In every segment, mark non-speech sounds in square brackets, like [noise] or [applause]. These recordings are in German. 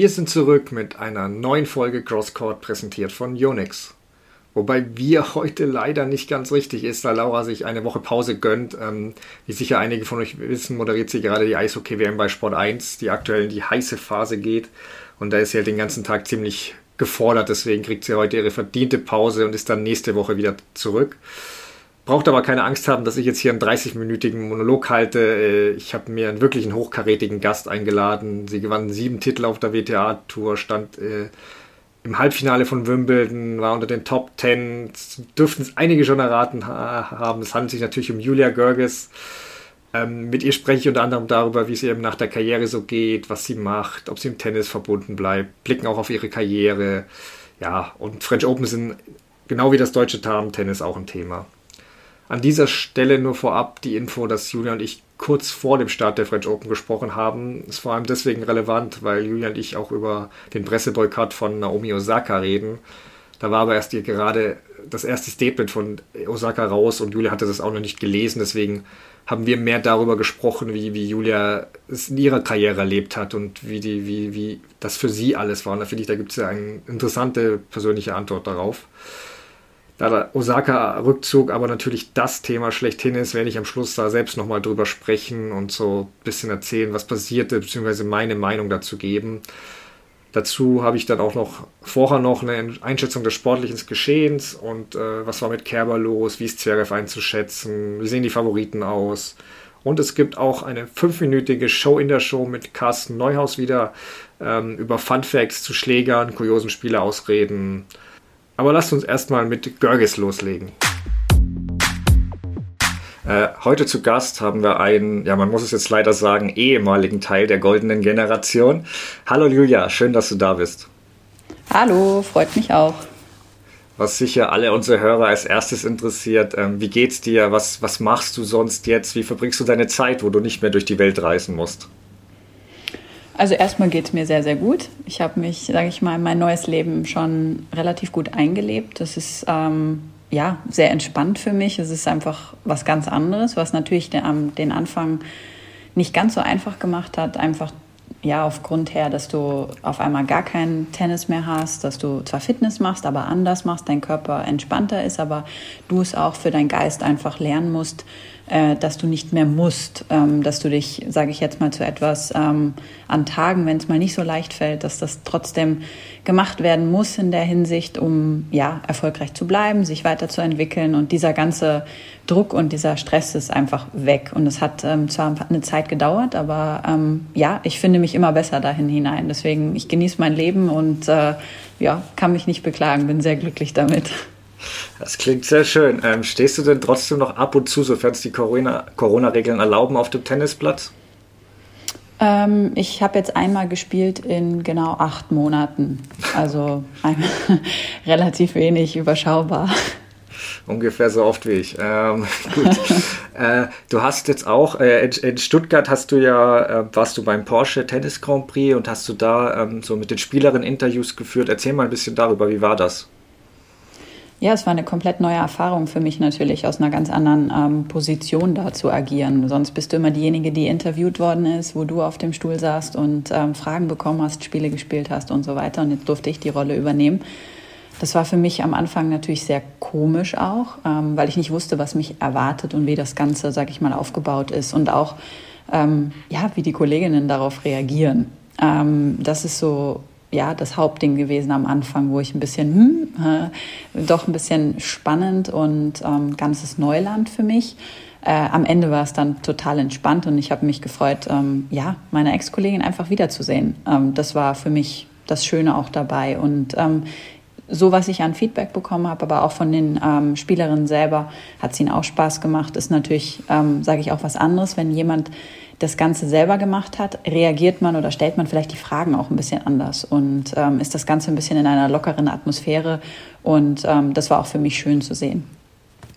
Wir sind zurück mit einer neuen Folge Crosscourt präsentiert von Unix. Wobei wir heute leider nicht ganz richtig ist, da Laura sich eine Woche Pause gönnt. Ähm, wie sicher einige von euch wissen, moderiert sie gerade die Eishockey-WM bei Sport 1, die aktuell in die heiße Phase geht. Und da ist sie halt den ganzen Tag ziemlich gefordert, deswegen kriegt sie heute ihre verdiente Pause und ist dann nächste Woche wieder zurück. Braucht aber keine Angst haben, dass ich jetzt hier einen 30-minütigen Monolog halte. Äh, ich habe mir einen wirklichen hochkarätigen Gast eingeladen. Sie gewann sieben Titel auf der WTA-Tour, stand äh, im Halbfinale von Wimbledon, war unter den Top Ten. Dürften es einige schon erraten haben. Es handelt sich natürlich um Julia Görges. Ähm, mit ihr spreche ich unter anderem darüber, wie es ihr nach der Karriere so geht, was sie macht, ob sie im Tennis verbunden bleibt, blicken auch auf ihre Karriere. Ja, und French Open sind genau wie das deutsche Damen-Tennis auch ein Thema. An dieser Stelle nur vorab die Info, dass Julia und ich kurz vor dem Start der French Open gesprochen haben. Ist vor allem deswegen relevant, weil Julia und ich auch über den Presseboykott von Naomi Osaka reden. Da war aber erst ihr gerade das erste Statement von Osaka raus und Julia hatte das auch noch nicht gelesen. Deswegen haben wir mehr darüber gesprochen, wie, wie Julia es in ihrer Karriere erlebt hat und wie, die, wie, wie das für sie alles war. Und da finde ich, da gibt es ja eine interessante persönliche Antwort darauf. Da der Osaka-Rückzug aber natürlich das Thema schlechthin ist, werde ich am Schluss da selbst nochmal drüber sprechen und so ein bisschen erzählen, was passierte, beziehungsweise meine Meinung dazu geben. Dazu habe ich dann auch noch vorher noch eine Einschätzung des sportlichen Geschehens und äh, was war mit Kerber los, wie ist Zverev einzuschätzen, wie sehen die Favoriten aus. Und es gibt auch eine fünfminütige Show in der Show mit Carsten Neuhaus wieder ähm, über Fun Facts zu Schlägern, kuriosen Spieleausreden, aber lasst uns erstmal mit Görges loslegen. Äh, heute zu Gast haben wir einen, ja, man muss es jetzt leider sagen, ehemaligen Teil der goldenen Generation. Hallo Julia, schön, dass du da bist. Hallo, freut mich auch. Was sicher alle unsere Hörer als erstes interessiert, ähm, wie geht's dir? Was, was machst du sonst jetzt? Wie verbringst du deine Zeit, wo du nicht mehr durch die Welt reisen musst? Also erstmal geht es mir sehr, sehr gut. Ich habe mich, sage ich mal, in mein neues Leben schon relativ gut eingelebt. Das ist ähm, ja sehr entspannt für mich. Es ist einfach was ganz anderes, was natürlich den, den Anfang nicht ganz so einfach gemacht hat. Einfach ja, aufgrund her, dass du auf einmal gar keinen Tennis mehr hast, dass du zwar Fitness machst, aber anders machst, dein Körper entspannter ist, aber du es auch für deinen Geist einfach lernen musst, äh, dass du nicht mehr musst, ähm, dass du dich, sage ich jetzt mal, zu etwas ähm, an Tagen, wenn es mal nicht so leicht fällt, dass das trotzdem gemacht werden muss in der Hinsicht, um ja erfolgreich zu bleiben, sich weiterzuentwickeln und dieser ganze Druck und dieser Stress ist einfach weg und es hat ähm, zwar eine Zeit gedauert, aber ähm, ja, ich finde mich immer besser dahin hinein. Deswegen ich genieße mein Leben und äh, ja, kann mich nicht beklagen, bin sehr glücklich damit. Das klingt sehr schön. Ähm, stehst du denn trotzdem noch ab und zu, sofern es die Corona-Regeln Corona erlauben, auf dem Tennisplatz? Ähm, ich habe jetzt einmal gespielt in genau acht Monaten. Also [laughs] relativ wenig überschaubar. Ungefähr so oft wie ich. Ähm, [laughs] gut. äh, du hast jetzt auch, äh, in, in, Stuttgart hast du ja, äh, warst du beim Porsche Tennis Grand Prix und hast du da ähm, so mit den Spielerinnen Interviews geführt. Erzähl mal ein bisschen darüber, wie war das? Ja, es war eine komplett neue Erfahrung für mich natürlich, aus einer ganz anderen ähm, Position da zu agieren. Sonst bist du immer diejenige, die interviewt worden ist, wo du auf dem Stuhl saßt und ähm, Fragen bekommen hast, Spiele gespielt hast und so weiter. Und jetzt durfte ich die Rolle übernehmen. Das war für mich am Anfang natürlich sehr komisch auch, ähm, weil ich nicht wusste, was mich erwartet und wie das Ganze, sag ich mal, aufgebaut ist und auch, ähm, ja, wie die Kolleginnen darauf reagieren. Ähm, das ist so ja das Hauptding gewesen am Anfang, wo ich ein bisschen, hm, äh, doch ein bisschen spannend und ähm, ganzes Neuland für mich. Äh, am Ende war es dann total entspannt und ich habe mich gefreut, ähm, ja, meine Ex-Kollegin einfach wiederzusehen. Ähm, das war für mich das Schöne auch dabei. Und ähm, so, was ich an Feedback bekommen habe, aber auch von den ähm, Spielerinnen selber, hat es ihnen auch Spaß gemacht. Ist natürlich, ähm, sage ich auch was anderes, wenn jemand das Ganze selber gemacht hat, reagiert man oder stellt man vielleicht die Fragen auch ein bisschen anders und ähm, ist das Ganze ein bisschen in einer lockeren Atmosphäre. Und ähm, das war auch für mich schön zu sehen.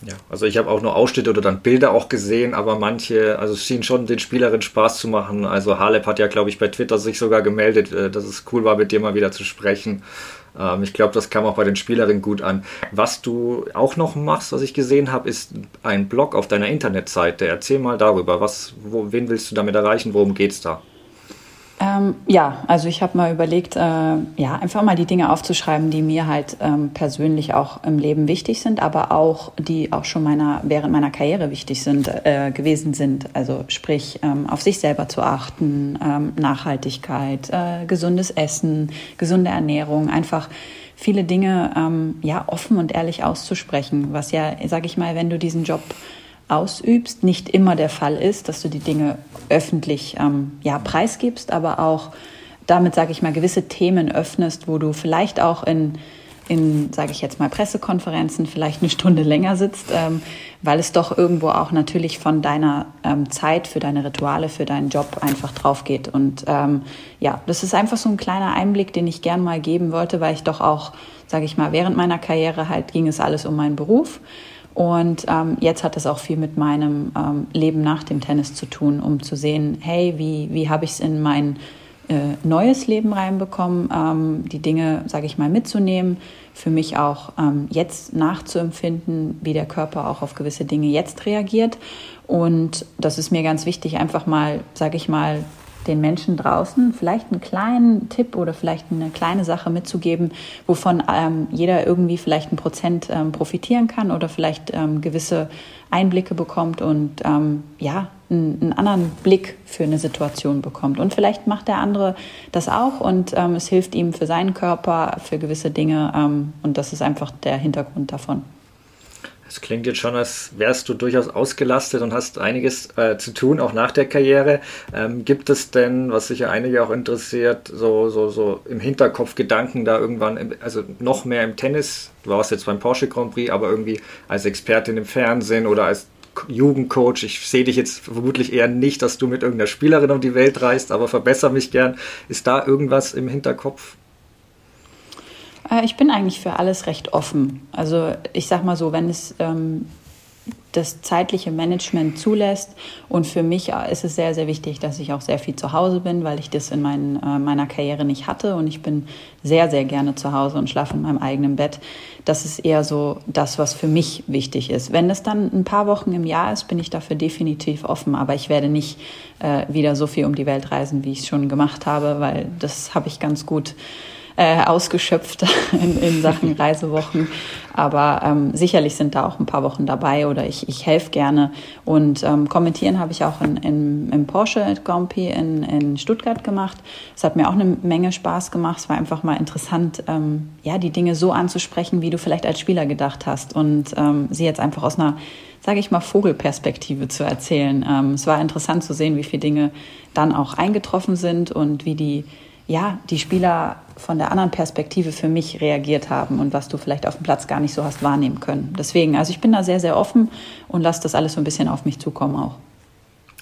Ja, also ich habe auch nur Ausschnitte oder dann Bilder auch gesehen, aber manche, also es schien schon den Spielerinnen Spaß zu machen. Also Halep hat ja, glaube ich, bei Twitter sich sogar gemeldet, äh, dass es cool war, mit dir mal wieder zu sprechen. Ähm, ich glaube, das kam auch bei den Spielerinnen gut an. Was du auch noch machst, was ich gesehen habe, ist ein Blog auf deiner Internetseite. Erzähl mal darüber. Was, wo, wen willst du damit erreichen? Worum geht es da? Ähm, ja, also ich habe mal überlegt, äh, ja, einfach mal die Dinge aufzuschreiben, die mir halt ähm, persönlich auch im Leben wichtig sind, aber auch die auch schon meiner während meiner Karriere wichtig sind äh, gewesen sind. Also sprich, ähm, auf sich selber zu achten, ähm, Nachhaltigkeit, äh, gesundes Essen, gesunde Ernährung, einfach viele Dinge ähm, ja offen und ehrlich auszusprechen, was ja, sage ich mal, wenn du diesen Job ausübst, nicht immer der Fall ist, dass du die Dinge öffentlich ähm, ja, preisgibst, aber auch damit, sage ich mal, gewisse Themen öffnest, wo du vielleicht auch in, in sage ich jetzt mal, Pressekonferenzen vielleicht eine Stunde länger sitzt, ähm, weil es doch irgendwo auch natürlich von deiner ähm, Zeit für deine Rituale, für deinen Job einfach drauf geht. Und ähm, ja, das ist einfach so ein kleiner Einblick, den ich gern mal geben wollte, weil ich doch auch, sage ich mal, während meiner Karriere halt ging es alles um meinen Beruf. Und ähm, jetzt hat es auch viel mit meinem ähm, Leben nach dem Tennis zu tun, um zu sehen, hey, wie, wie habe ich es in mein äh, neues Leben reinbekommen, ähm, die Dinge, sage ich mal, mitzunehmen, für mich auch ähm, jetzt nachzuempfinden, wie der Körper auch auf gewisse Dinge jetzt reagiert. Und das ist mir ganz wichtig, einfach mal, sage ich mal, den Menschen draußen vielleicht einen kleinen Tipp oder vielleicht eine kleine Sache mitzugeben, wovon ähm, jeder irgendwie vielleicht ein Prozent ähm, profitieren kann oder vielleicht ähm, gewisse Einblicke bekommt und ähm, ja, einen, einen, anderen Blick für eine Situation bekommt. Und vielleicht macht der andere das auch und ähm, es hilft ihm für seinen Körper, für gewisse Dinge ähm, und das ist einfach der Hintergrund davon. Es klingt jetzt schon, als wärst du durchaus ausgelastet und hast einiges äh, zu tun, auch nach der Karriere. Ähm, gibt es denn, was sicher einige auch interessiert, so, so, so im Hinterkopf Gedanken da irgendwann, im, also noch mehr im Tennis? Du warst jetzt beim Porsche Grand Prix, aber irgendwie als Expertin im Fernsehen oder als Jugendcoach. Ich sehe dich jetzt vermutlich eher nicht, dass du mit irgendeiner Spielerin um die Welt reist, aber verbessere mich gern. Ist da irgendwas im Hinterkopf? Äh, ich bin eigentlich für alles recht offen. Also ich sag mal so, wenn es ähm, das zeitliche Management zulässt. Und für mich ist es sehr, sehr wichtig, dass ich auch sehr viel zu Hause bin, weil ich das in mein, äh, meiner Karriere nicht hatte. Und ich bin sehr, sehr gerne zu Hause und schlafe in meinem eigenen Bett. Das ist eher so das, was für mich wichtig ist. Wenn es dann ein paar Wochen im Jahr ist, bin ich dafür definitiv offen. Aber ich werde nicht äh, wieder so viel um die Welt reisen, wie ich es schon gemacht habe, weil das habe ich ganz gut äh, ausgeschöpft [laughs] in, in Sachen Reisewochen. Aber ähm, sicherlich sind da auch ein paar Wochen dabei oder ich, ich helfe gerne. Und ähm, kommentieren habe ich auch in, in, im Porsche Grand Prix in, in Stuttgart gemacht. Es hat mir auch eine Menge Spaß gemacht. Es war einfach mal interessant, ähm, ja, die Dinge so anzusprechen, wie du vielleicht als Spieler gedacht hast. Und ähm, sie jetzt einfach aus einer sage ich mal, Vogelperspektive zu erzählen. Ähm, es war interessant zu sehen, wie viele Dinge dann auch eingetroffen sind und wie die ja, die Spieler von der anderen Perspektive für mich reagiert haben und was du vielleicht auf dem Platz gar nicht so hast wahrnehmen können. Deswegen, also ich bin da sehr, sehr offen und lasse das alles so ein bisschen auf mich zukommen auch.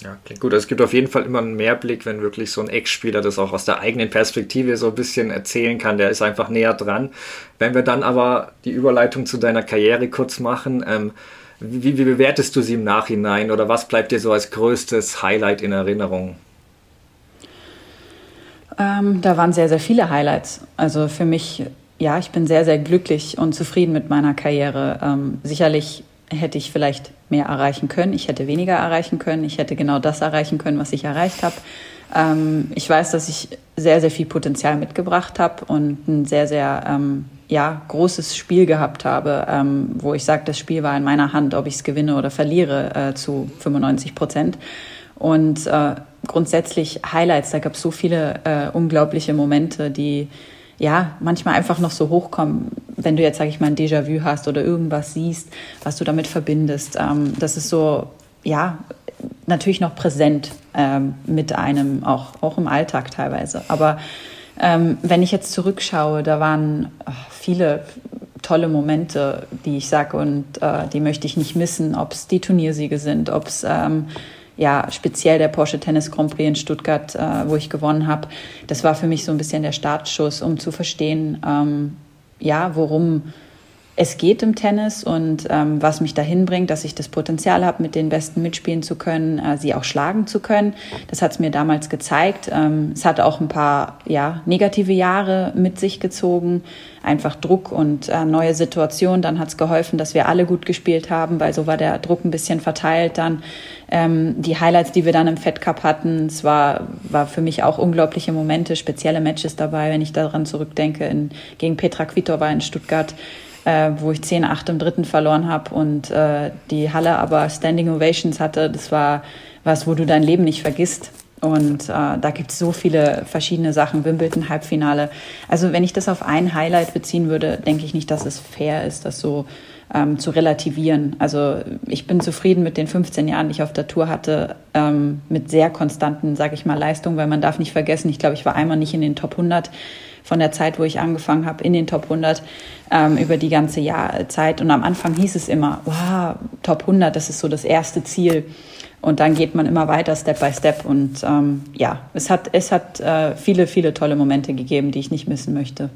Ja, klingt gut. Also es gibt auf jeden Fall immer einen Mehrblick, wenn wirklich so ein Ex-Spieler das auch aus der eigenen Perspektive so ein bisschen erzählen kann. Der ist einfach näher dran. Wenn wir dann aber die Überleitung zu deiner Karriere kurz machen, ähm, wie, wie bewertest du sie im Nachhinein oder was bleibt dir so als größtes Highlight in Erinnerung? Ähm, da waren sehr, sehr viele Highlights. Also für mich, ja, ich bin sehr, sehr glücklich und zufrieden mit meiner Karriere. Ähm, sicherlich hätte ich vielleicht mehr erreichen können. Ich hätte weniger erreichen können. Ich hätte genau das erreichen können, was ich erreicht habe. Ähm, ich weiß, dass ich sehr, sehr viel Potenzial mitgebracht habe und ein sehr, sehr ähm, ja, großes Spiel gehabt habe, ähm, wo ich sage, das Spiel war in meiner Hand, ob ich es gewinne oder verliere, äh, zu 95 Prozent. Und äh, grundsätzlich Highlights, da gab es so viele äh, unglaubliche Momente, die ja manchmal einfach noch so hochkommen, wenn du jetzt, sage ich mal, ein Déjà-vu hast oder irgendwas siehst, was du damit verbindest. Ähm, das ist so, ja, natürlich noch präsent ähm, mit einem, auch, auch im Alltag teilweise. Aber ähm, wenn ich jetzt zurückschaue, da waren ach, viele tolle Momente, die ich sage und äh, die möchte ich nicht missen, ob es die Turniersiege sind, ob es ähm, ja, speziell der Porsche Tennis Grand Prix in Stuttgart, äh, wo ich gewonnen habe, das war für mich so ein bisschen der Startschuss, um zu verstehen, ähm, ja, worum es geht im Tennis und ähm, was mich dahin bringt, dass ich das Potenzial habe, mit den Besten mitspielen zu können, äh, sie auch schlagen zu können. Das hat es mir damals gezeigt. Ähm, es hat auch ein paar ja, negative Jahre mit sich gezogen, einfach Druck und äh, neue Situationen. Dann hat es geholfen, dass wir alle gut gespielt haben, weil so war der Druck ein bisschen verteilt. Dann ähm, die Highlights, die wir dann im Fed Cup hatten, es war, war für mich auch unglaubliche Momente, spezielle Matches dabei, wenn ich daran zurückdenke, in, gegen Petra Kvitova in Stuttgart äh, wo ich 10-8 im dritten verloren habe und äh, die Halle aber Standing Ovations hatte. Das war was, wo du dein Leben nicht vergisst. Und äh, da gibt es so viele verschiedene Sachen, Wimbledon Halbfinale. Also wenn ich das auf ein Highlight beziehen würde, denke ich nicht, dass es fair ist, das so ähm, zu relativieren. Also ich bin zufrieden mit den 15 Jahren, die ich auf der Tour hatte, ähm, mit sehr konstanten, sage ich mal, Leistungen, weil man darf nicht vergessen, ich glaube, ich war einmal nicht in den Top 100 von der Zeit, wo ich angefangen habe, in den Top 100 ähm, über die ganze Jahr Zeit. Und am Anfang hieß es immer, wow, Top 100, das ist so das erste Ziel. Und dann geht man immer weiter, Step by Step. Und ähm, ja, es hat, es hat äh, viele, viele tolle Momente gegeben, die ich nicht missen möchte.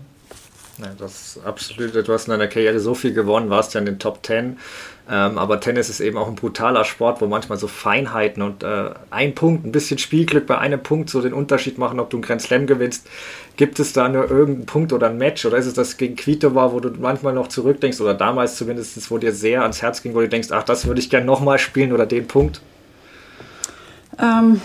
Ja, das ist absolut. Du hast in deiner Karriere so viel gewonnen, warst ja in den Top 10. Ähm, aber Tennis ist eben auch ein brutaler Sport, wo manchmal so Feinheiten und äh, ein Punkt, ein bisschen Spielglück bei einem Punkt so den Unterschied machen, ob du einen Grand Slam gewinnst. Gibt es da nur irgendeinen Punkt oder ein Match oder ist es das gegen Quito war, wo du manchmal noch zurückdenkst oder damals zumindest, wo dir sehr ans Herz ging, wo du denkst, ach, das würde ich gerne nochmal spielen oder den Punkt? Ähm,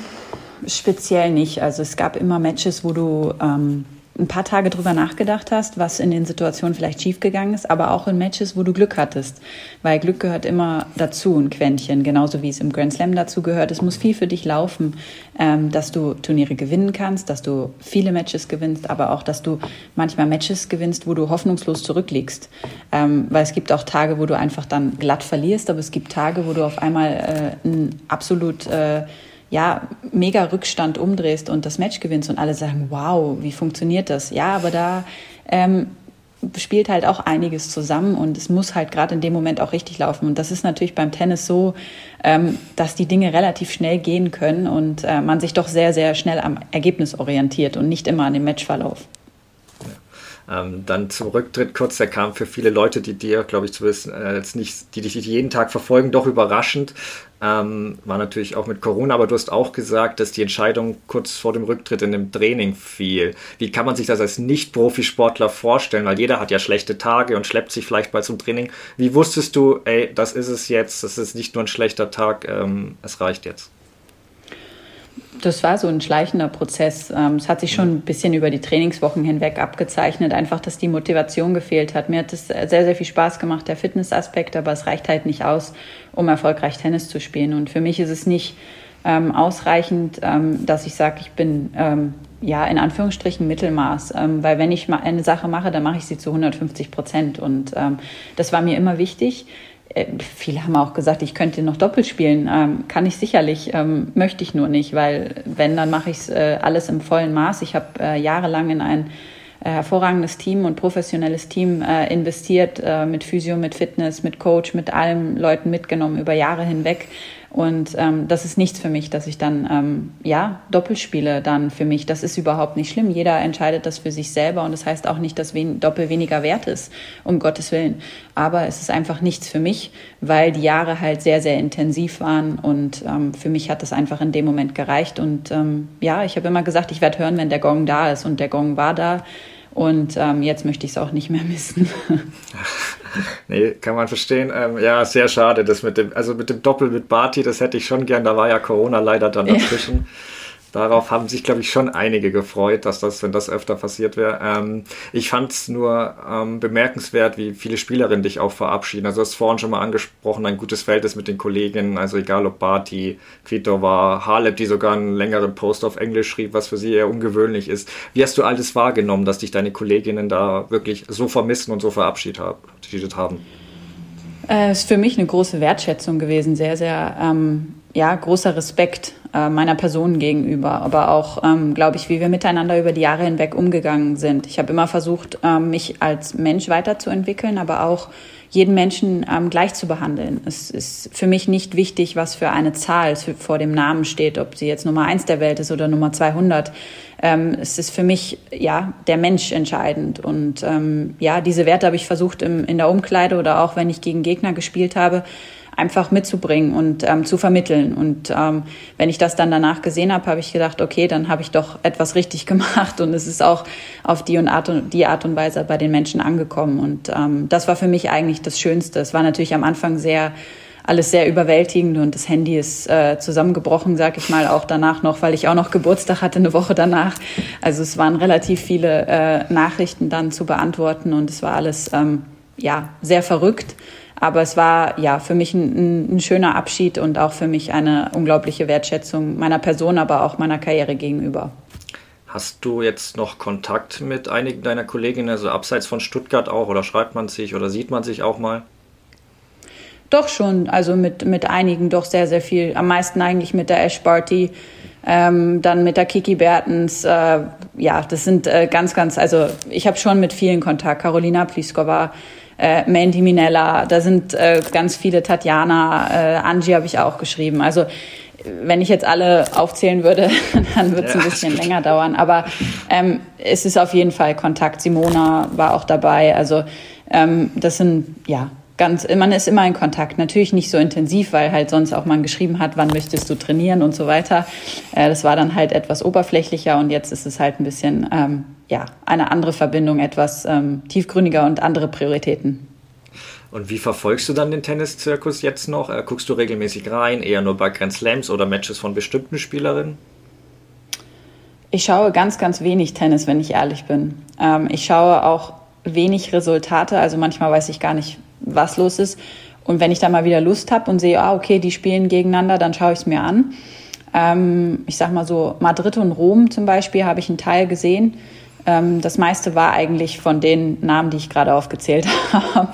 speziell nicht. Also es gab immer Matches, wo du ähm ein paar Tage drüber nachgedacht hast, was in den Situationen vielleicht schiefgegangen ist, aber auch in Matches, wo du Glück hattest. Weil Glück gehört immer dazu, ein Quäntchen, genauso wie es im Grand Slam dazu gehört. Es muss viel für dich laufen, ähm, dass du Turniere gewinnen kannst, dass du viele Matches gewinnst, aber auch, dass du manchmal Matches gewinnst, wo du hoffnungslos zurückliegst. Ähm, weil es gibt auch Tage, wo du einfach dann glatt verlierst, aber es gibt Tage, wo du auf einmal äh, ein absolut äh, ja, mega Rückstand umdrehst und das Match gewinnst und alle sagen, wow, wie funktioniert das? Ja, aber da ähm, spielt halt auch einiges zusammen und es muss halt gerade in dem Moment auch richtig laufen. Und das ist natürlich beim Tennis so, ähm, dass die Dinge relativ schnell gehen können und äh, man sich doch sehr, sehr schnell am Ergebnis orientiert und nicht immer an dem Matchverlauf. Ähm, dann zum Rücktritt kurz, der kam für viele Leute, die dir, glaube ich, zu wissen, äh, nicht, die dich jeden Tag verfolgen, doch überraschend. Ähm, war natürlich auch mit Corona, aber du hast auch gesagt, dass die Entscheidung kurz vor dem Rücktritt in dem Training fiel. Wie kann man sich das als Nicht-Profisportler vorstellen? Weil jeder hat ja schlechte Tage und schleppt sich vielleicht mal zum Training. Wie wusstest du, ey, das ist es jetzt, das ist nicht nur ein schlechter Tag, ähm, es reicht jetzt? Das war so ein schleichender Prozess. Ähm, es hat sich schon ein bisschen über die Trainingswochen hinweg abgezeichnet, einfach, dass die Motivation gefehlt hat. Mir hat es sehr, sehr viel Spaß gemacht, der Fitnessaspekt, aber es reicht halt nicht aus, um erfolgreich Tennis zu spielen. Und für mich ist es nicht ähm, ausreichend, ähm, dass ich sage, ich bin ähm, ja in Anführungsstrichen Mittelmaß, ähm, weil wenn ich eine Sache mache, dann mache ich sie zu 150 Prozent. Und ähm, das war mir immer wichtig. Äh, viele haben auch gesagt, ich könnte noch doppelt spielen. Ähm, kann ich sicherlich, ähm, möchte ich nur nicht, weil wenn, dann mache ich es äh, alles im vollen Maß. Ich habe äh, jahrelang in ein äh, hervorragendes Team und professionelles Team äh, investiert, äh, mit Physio, mit Fitness, mit Coach, mit allen Leuten mitgenommen über Jahre hinweg. Und ähm, das ist nichts für mich, dass ich dann ähm, ja doppelt spiele dann für mich. Das ist überhaupt nicht schlimm. Jeder entscheidet das für sich selber und das heißt auch nicht, dass wen Doppel weniger wert ist, um Gottes Willen. Aber es ist einfach nichts für mich, weil die Jahre halt sehr, sehr intensiv waren und ähm, für mich hat das einfach in dem Moment gereicht. Und ähm, ja, ich habe immer gesagt, ich werde hören, wenn der Gong da ist und der Gong war da. Und ähm, jetzt möchte ich es auch nicht mehr missen. [laughs] nee, kann man verstehen. Ähm, ja, sehr schade. Das mit dem, also mit dem Doppel mit Barty, das hätte ich schon gern. Da war ja Corona leider dann dazwischen. Darauf haben sich, glaube ich, schon einige gefreut, dass das, wenn das öfter passiert wäre. Ähm, ich fand es nur ähm, bemerkenswert, wie viele Spielerinnen dich auch verabschieden. Also, du hast vorhin schon mal angesprochen, ein gutes Verhältnis mit den Kolleginnen, also egal ob Barty, Kvitova, Halep, die sogar einen längeren Post auf Englisch schrieb, was für sie eher ungewöhnlich ist. Wie hast du alles wahrgenommen, dass dich deine Kolleginnen da wirklich so vermissen und so verabschiedet haben? Es äh, ist für mich eine große Wertschätzung gewesen, sehr, sehr ähm, ja, großer Respekt äh, meiner Person gegenüber, aber auch, ähm, glaube ich, wie wir miteinander über die Jahre hinweg umgegangen sind. Ich habe immer versucht, ähm, mich als Mensch weiterzuentwickeln, aber auch jeden Menschen ähm, gleich zu behandeln. Es ist für mich nicht wichtig, was für eine Zahl vor dem Namen steht, ob sie jetzt Nummer eins der Welt ist oder Nummer 200. Ähm, es ist für mich ja der Mensch entscheidend und ähm, ja diese Werte habe ich versucht im, in der Umkleide oder auch wenn ich gegen Gegner gespielt habe einfach mitzubringen und ähm, zu vermitteln. Und ähm, wenn ich das dann danach gesehen habe, habe ich gedacht, okay, dann habe ich doch etwas richtig [laughs] gemacht und es ist auch auf die, und Art, und, die Art und Weise bei den Menschen angekommen. Und ähm, das war für mich eigentlich das Schönste. Es war natürlich am Anfang sehr alles sehr überwältigend und das Handy ist äh, zusammengebrochen, sag ich mal, auch danach noch, weil ich auch noch Geburtstag hatte, eine Woche danach. Also es waren relativ viele äh, Nachrichten dann zu beantworten und es war alles ähm, ja sehr verrückt. Aber es war ja für mich ein, ein, schöner Abschied und auch für mich eine unglaubliche Wertschätzung meiner Person, aber auch meiner Karriere gegenüber. Hast du jetzt noch Kontakt mit einigen deiner Kolleginnen, also abseits von Stuttgart auch, oder schreibt man sich oder sieht man sich auch mal? Doch schon, also mit, mit einigen doch sehr, sehr viel. Am meisten eigentlich mit der Ash Barty, ähm, dann mit der Kiki Bertens. Äh, ja, das sind äh, ganz, ganz, also ich habe schon mit vielen Kontakt. Carolina Pliskova, äh, Mandy Minella, da sind äh, ganz viele, Tatjana, äh, Angie habe ich auch geschrieben. Also wenn ich jetzt alle aufzählen würde, [laughs] dann wird es ja. ein bisschen länger dauern. Aber ähm, es ist auf jeden Fall Kontakt. Simona war auch dabei. Also ähm, das sind ja ganz, man ist immer in Kontakt. Natürlich nicht so intensiv, weil halt sonst auch man geschrieben hat, wann möchtest du trainieren und so weiter. Äh, das war dann halt etwas oberflächlicher und jetzt ist es halt ein bisschen ähm, ja, eine andere Verbindung, etwas ähm, tiefgründiger und andere Prioritäten. Und wie verfolgst du dann den Tenniszirkus jetzt noch? Äh, guckst du regelmäßig rein, eher nur bei Grand Slams oder Matches von bestimmten Spielerinnen? Ich schaue ganz, ganz wenig Tennis, wenn ich ehrlich bin. Ähm, ich schaue auch wenig Resultate, also manchmal weiß ich gar nicht, was los ist. Und wenn ich da mal wieder Lust habe und sehe, ah, okay, die spielen gegeneinander, dann schaue ich es mir an. Ähm, ich sag mal so, Madrid und Rom zum Beispiel habe ich einen Teil gesehen. Ähm, das meiste war eigentlich von den Namen, die ich gerade aufgezählt [laughs] habe,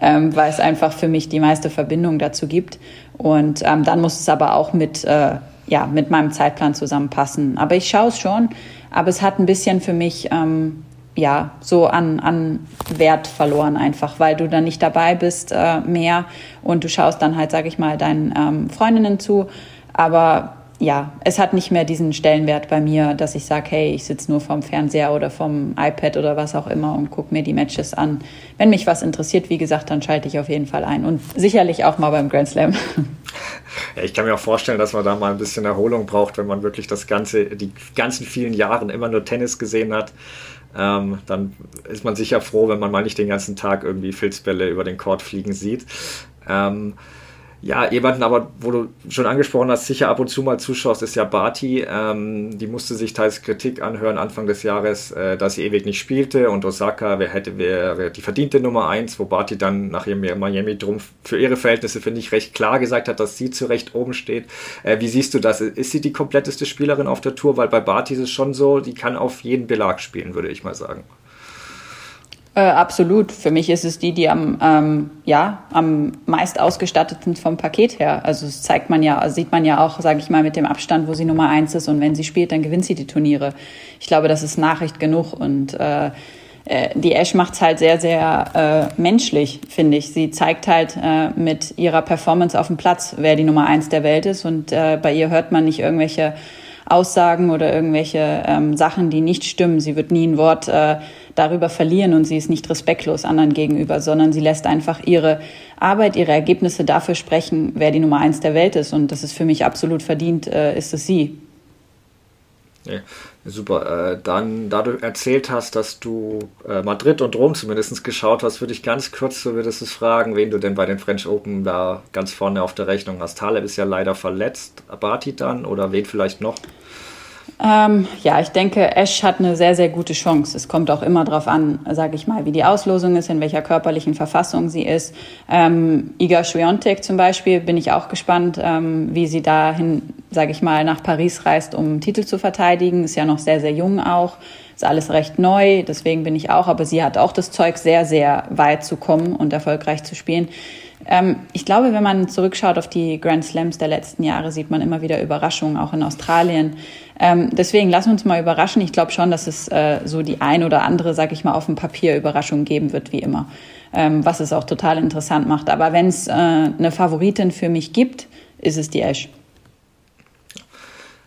ähm, weil es einfach für mich die meiste Verbindung dazu gibt. Und ähm, dann muss es aber auch mit, äh, ja, mit meinem Zeitplan zusammenpassen. Aber ich schaue es schon, aber es hat ein bisschen für mich ähm, ja, so an, an Wert verloren einfach, weil du dann nicht dabei bist äh, mehr und du schaust dann halt, sag ich mal, deinen ähm, Freundinnen zu. Aber ja, es hat nicht mehr diesen Stellenwert bei mir, dass ich sage, hey, ich sitze nur vorm Fernseher oder vom iPad oder was auch immer und gucke mir die Matches an. Wenn mich was interessiert, wie gesagt, dann schalte ich auf jeden Fall ein und sicherlich auch mal beim Grand Slam. [laughs] Ja, ich kann mir auch vorstellen, dass man da mal ein bisschen Erholung braucht, wenn man wirklich das ganze, die ganzen vielen Jahren immer nur Tennis gesehen hat. Ähm, dann ist man sicher froh, wenn man mal nicht den ganzen Tag irgendwie Filzbälle über den Court fliegen sieht. Ähm, ja, jemanden aber, wo du schon angesprochen hast, sicher ab und zu mal zuschaust, ist ja Barty. Ähm, die musste sich teils Kritik anhören Anfang des Jahres, äh, dass sie ewig nicht spielte und Osaka wer hätte, wäre die verdiente Nummer eins, wo Barty dann nach ihrem Miami drum für ihre Verhältnisse, finde ich, recht klar gesagt hat, dass sie zu Recht oben steht. Äh, wie siehst du das? Ist sie die kompletteste Spielerin auf der Tour? Weil bei Barty ist es schon so, die kann auf jeden Belag spielen, würde ich mal sagen. Äh, absolut. Für mich ist es die, die am, ähm, ja, am meist ausgestatteten vom Paket her. Also das zeigt man ja, sieht man ja auch, sage ich mal, mit dem Abstand, wo sie Nummer eins ist. Und wenn sie spielt, dann gewinnt sie die Turniere. Ich glaube, das ist Nachricht genug. Und äh, äh die Ash macht es halt sehr, sehr äh, menschlich, finde ich. Sie zeigt halt äh, mit ihrer Performance auf dem Platz, wer die Nummer eins der Welt ist. Und äh, bei ihr hört man nicht irgendwelche Aussagen oder irgendwelche ähm, Sachen, die nicht stimmen. Sie wird nie ein Wort äh, darüber verlieren und sie ist nicht respektlos anderen gegenüber, sondern sie lässt einfach ihre Arbeit, ihre Ergebnisse dafür sprechen, wer die Nummer eins der Welt ist. Und das ist für mich absolut verdient, äh, ist es sie. Ja, super. Äh, dann, da du erzählt hast, dass du äh, Madrid und Rom zumindest geschaut hast, würde ich ganz kurz, so würdest es fragen, wen du denn bei den French Open da ganz vorne auf der Rechnung hast. Taleb ist ja leider verletzt, Abati dann oder wen vielleicht noch? Ähm, ja, ich denke, Ash hat eine sehr, sehr gute Chance. Es kommt auch immer darauf an, sage ich mal, wie die Auslosung ist, in welcher körperlichen Verfassung sie ist. Ähm, Iga Swiatek zum Beispiel bin ich auch gespannt, ähm, wie sie dahin, sage ich mal, nach Paris reist, um Titel zu verteidigen. Ist ja noch sehr, sehr jung auch. Ist alles recht neu, deswegen bin ich auch. Aber sie hat auch das Zeug, sehr, sehr weit zu kommen und erfolgreich zu spielen. Ähm, ich glaube, wenn man zurückschaut auf die Grand Slams der letzten Jahre, sieht man immer wieder Überraschungen, auch in Australien. Ähm, deswegen lass uns mal überraschen. Ich glaube schon, dass es äh, so die ein oder andere, sag ich mal, auf dem Papier Überraschung geben wird, wie immer. Ähm, was es auch total interessant macht. Aber wenn es äh, eine Favoritin für mich gibt, ist es die Ash.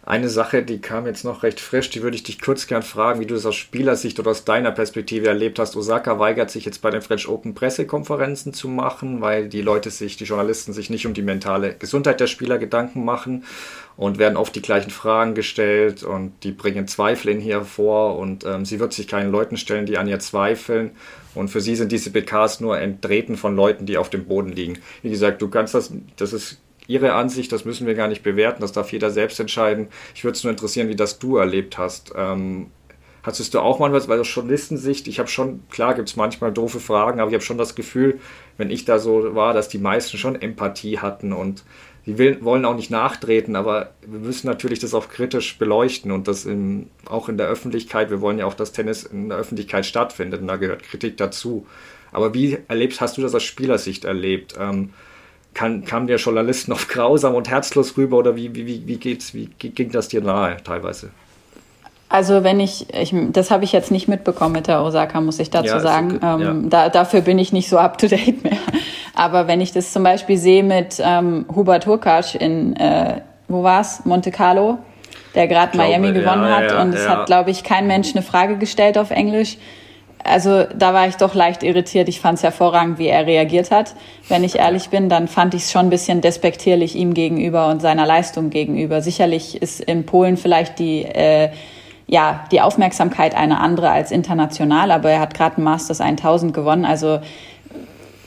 Eine Sache, die kam jetzt noch recht frisch, die würde ich dich kurz gern fragen, wie du das aus Spielersicht oder aus deiner Perspektive erlebt hast. Osaka weigert sich jetzt bei den French Open Pressekonferenzen zu machen, weil die Leute sich, die Journalisten sich nicht um die mentale Gesundheit der Spieler Gedanken machen und werden oft die gleichen Fragen gestellt und die bringen Zweifel in ihr vor und ähm, sie wird sich keinen Leuten stellen, die an ihr zweifeln. Und für sie sind diese PKs nur Enttreten von Leuten, die auf dem Boden liegen. Wie gesagt, du kannst das, das ist Ihre Ansicht, das müssen wir gar nicht bewerten, das darf jeder selbst entscheiden. Ich würde es nur interessieren, wie das du erlebt hast. Ähm, hattest du auch mal was, weil aus Journalistensicht, ich habe schon, klar gibt es manchmal doofe Fragen, aber ich habe schon das Gefühl, wenn ich da so war, dass die meisten schon Empathie hatten und die will, wollen auch nicht nachtreten, aber wir müssen natürlich das auch kritisch beleuchten und das in, auch in der Öffentlichkeit. Wir wollen ja auch, dass Tennis in der Öffentlichkeit stattfindet und da gehört Kritik dazu. Aber wie erlebst, hast du das aus Spielersicht erlebt? Ähm, kann, kamen der Journalisten oft [laughs] grausam und herzlos rüber oder wie, wie, wie, geht's, wie ging das dir nahe teilweise? Also wenn ich, ich das habe ich jetzt nicht mitbekommen mit der Osaka, muss ich dazu ja, sagen. Okay, ähm, ja. da, dafür bin ich nicht so up to date mehr. [laughs] Aber wenn ich das zum Beispiel sehe mit ähm, Hubert Hurkacz in, äh, wo war's, Monte Carlo, der gerade Miami gewonnen ja, hat und es hat, glaube ich, kein Mensch eine Frage gestellt auf Englisch also da war ich doch leicht irritiert. Ich fand es hervorragend, wie er reagiert hat. Wenn ich ehrlich bin, dann fand ich es schon ein bisschen despektierlich ihm gegenüber und seiner Leistung gegenüber. Sicherlich ist in Polen vielleicht die äh, ja die Aufmerksamkeit eine andere als international, aber er hat gerade ein Masters 1000 gewonnen, also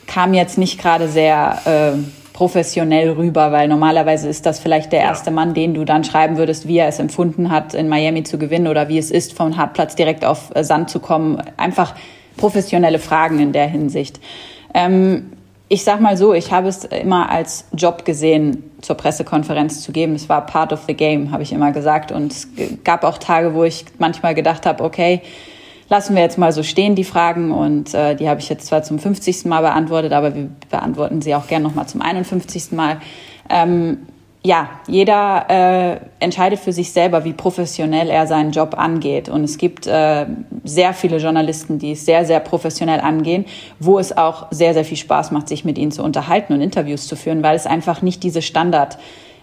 kam jetzt nicht gerade sehr äh, professionell rüber, weil normalerweise ist das vielleicht der erste. Mann, den du dann schreiben würdest, wie er es empfunden hat, in Miami zu gewinnen oder wie es ist, vom Hartplatz direkt auf äh, Sand zu kommen. Einfach professionelle Fragen in der Hinsicht. Ähm, ich sag mal so, ich habe es immer als Job gesehen, zur Pressekonferenz zu geben. Es war part of the game, habe ich immer gesagt. Und es gab auch Tage, wo ich manchmal gedacht habe, okay, lassen wir jetzt mal so stehen, die Fragen. Und äh, die habe ich jetzt zwar zum 50. Mal beantwortet, aber wir beantworten sie auch gern nochmal zum 51. Mal. Ähm, ja, jeder äh, entscheidet für sich selber, wie professionell er seinen Job angeht. Und es gibt äh, sehr viele Journalisten, die es sehr, sehr professionell angehen, wo es auch sehr, sehr viel Spaß macht, sich mit ihnen zu unterhalten und Interviews zu führen, weil es einfach nicht diese Standard,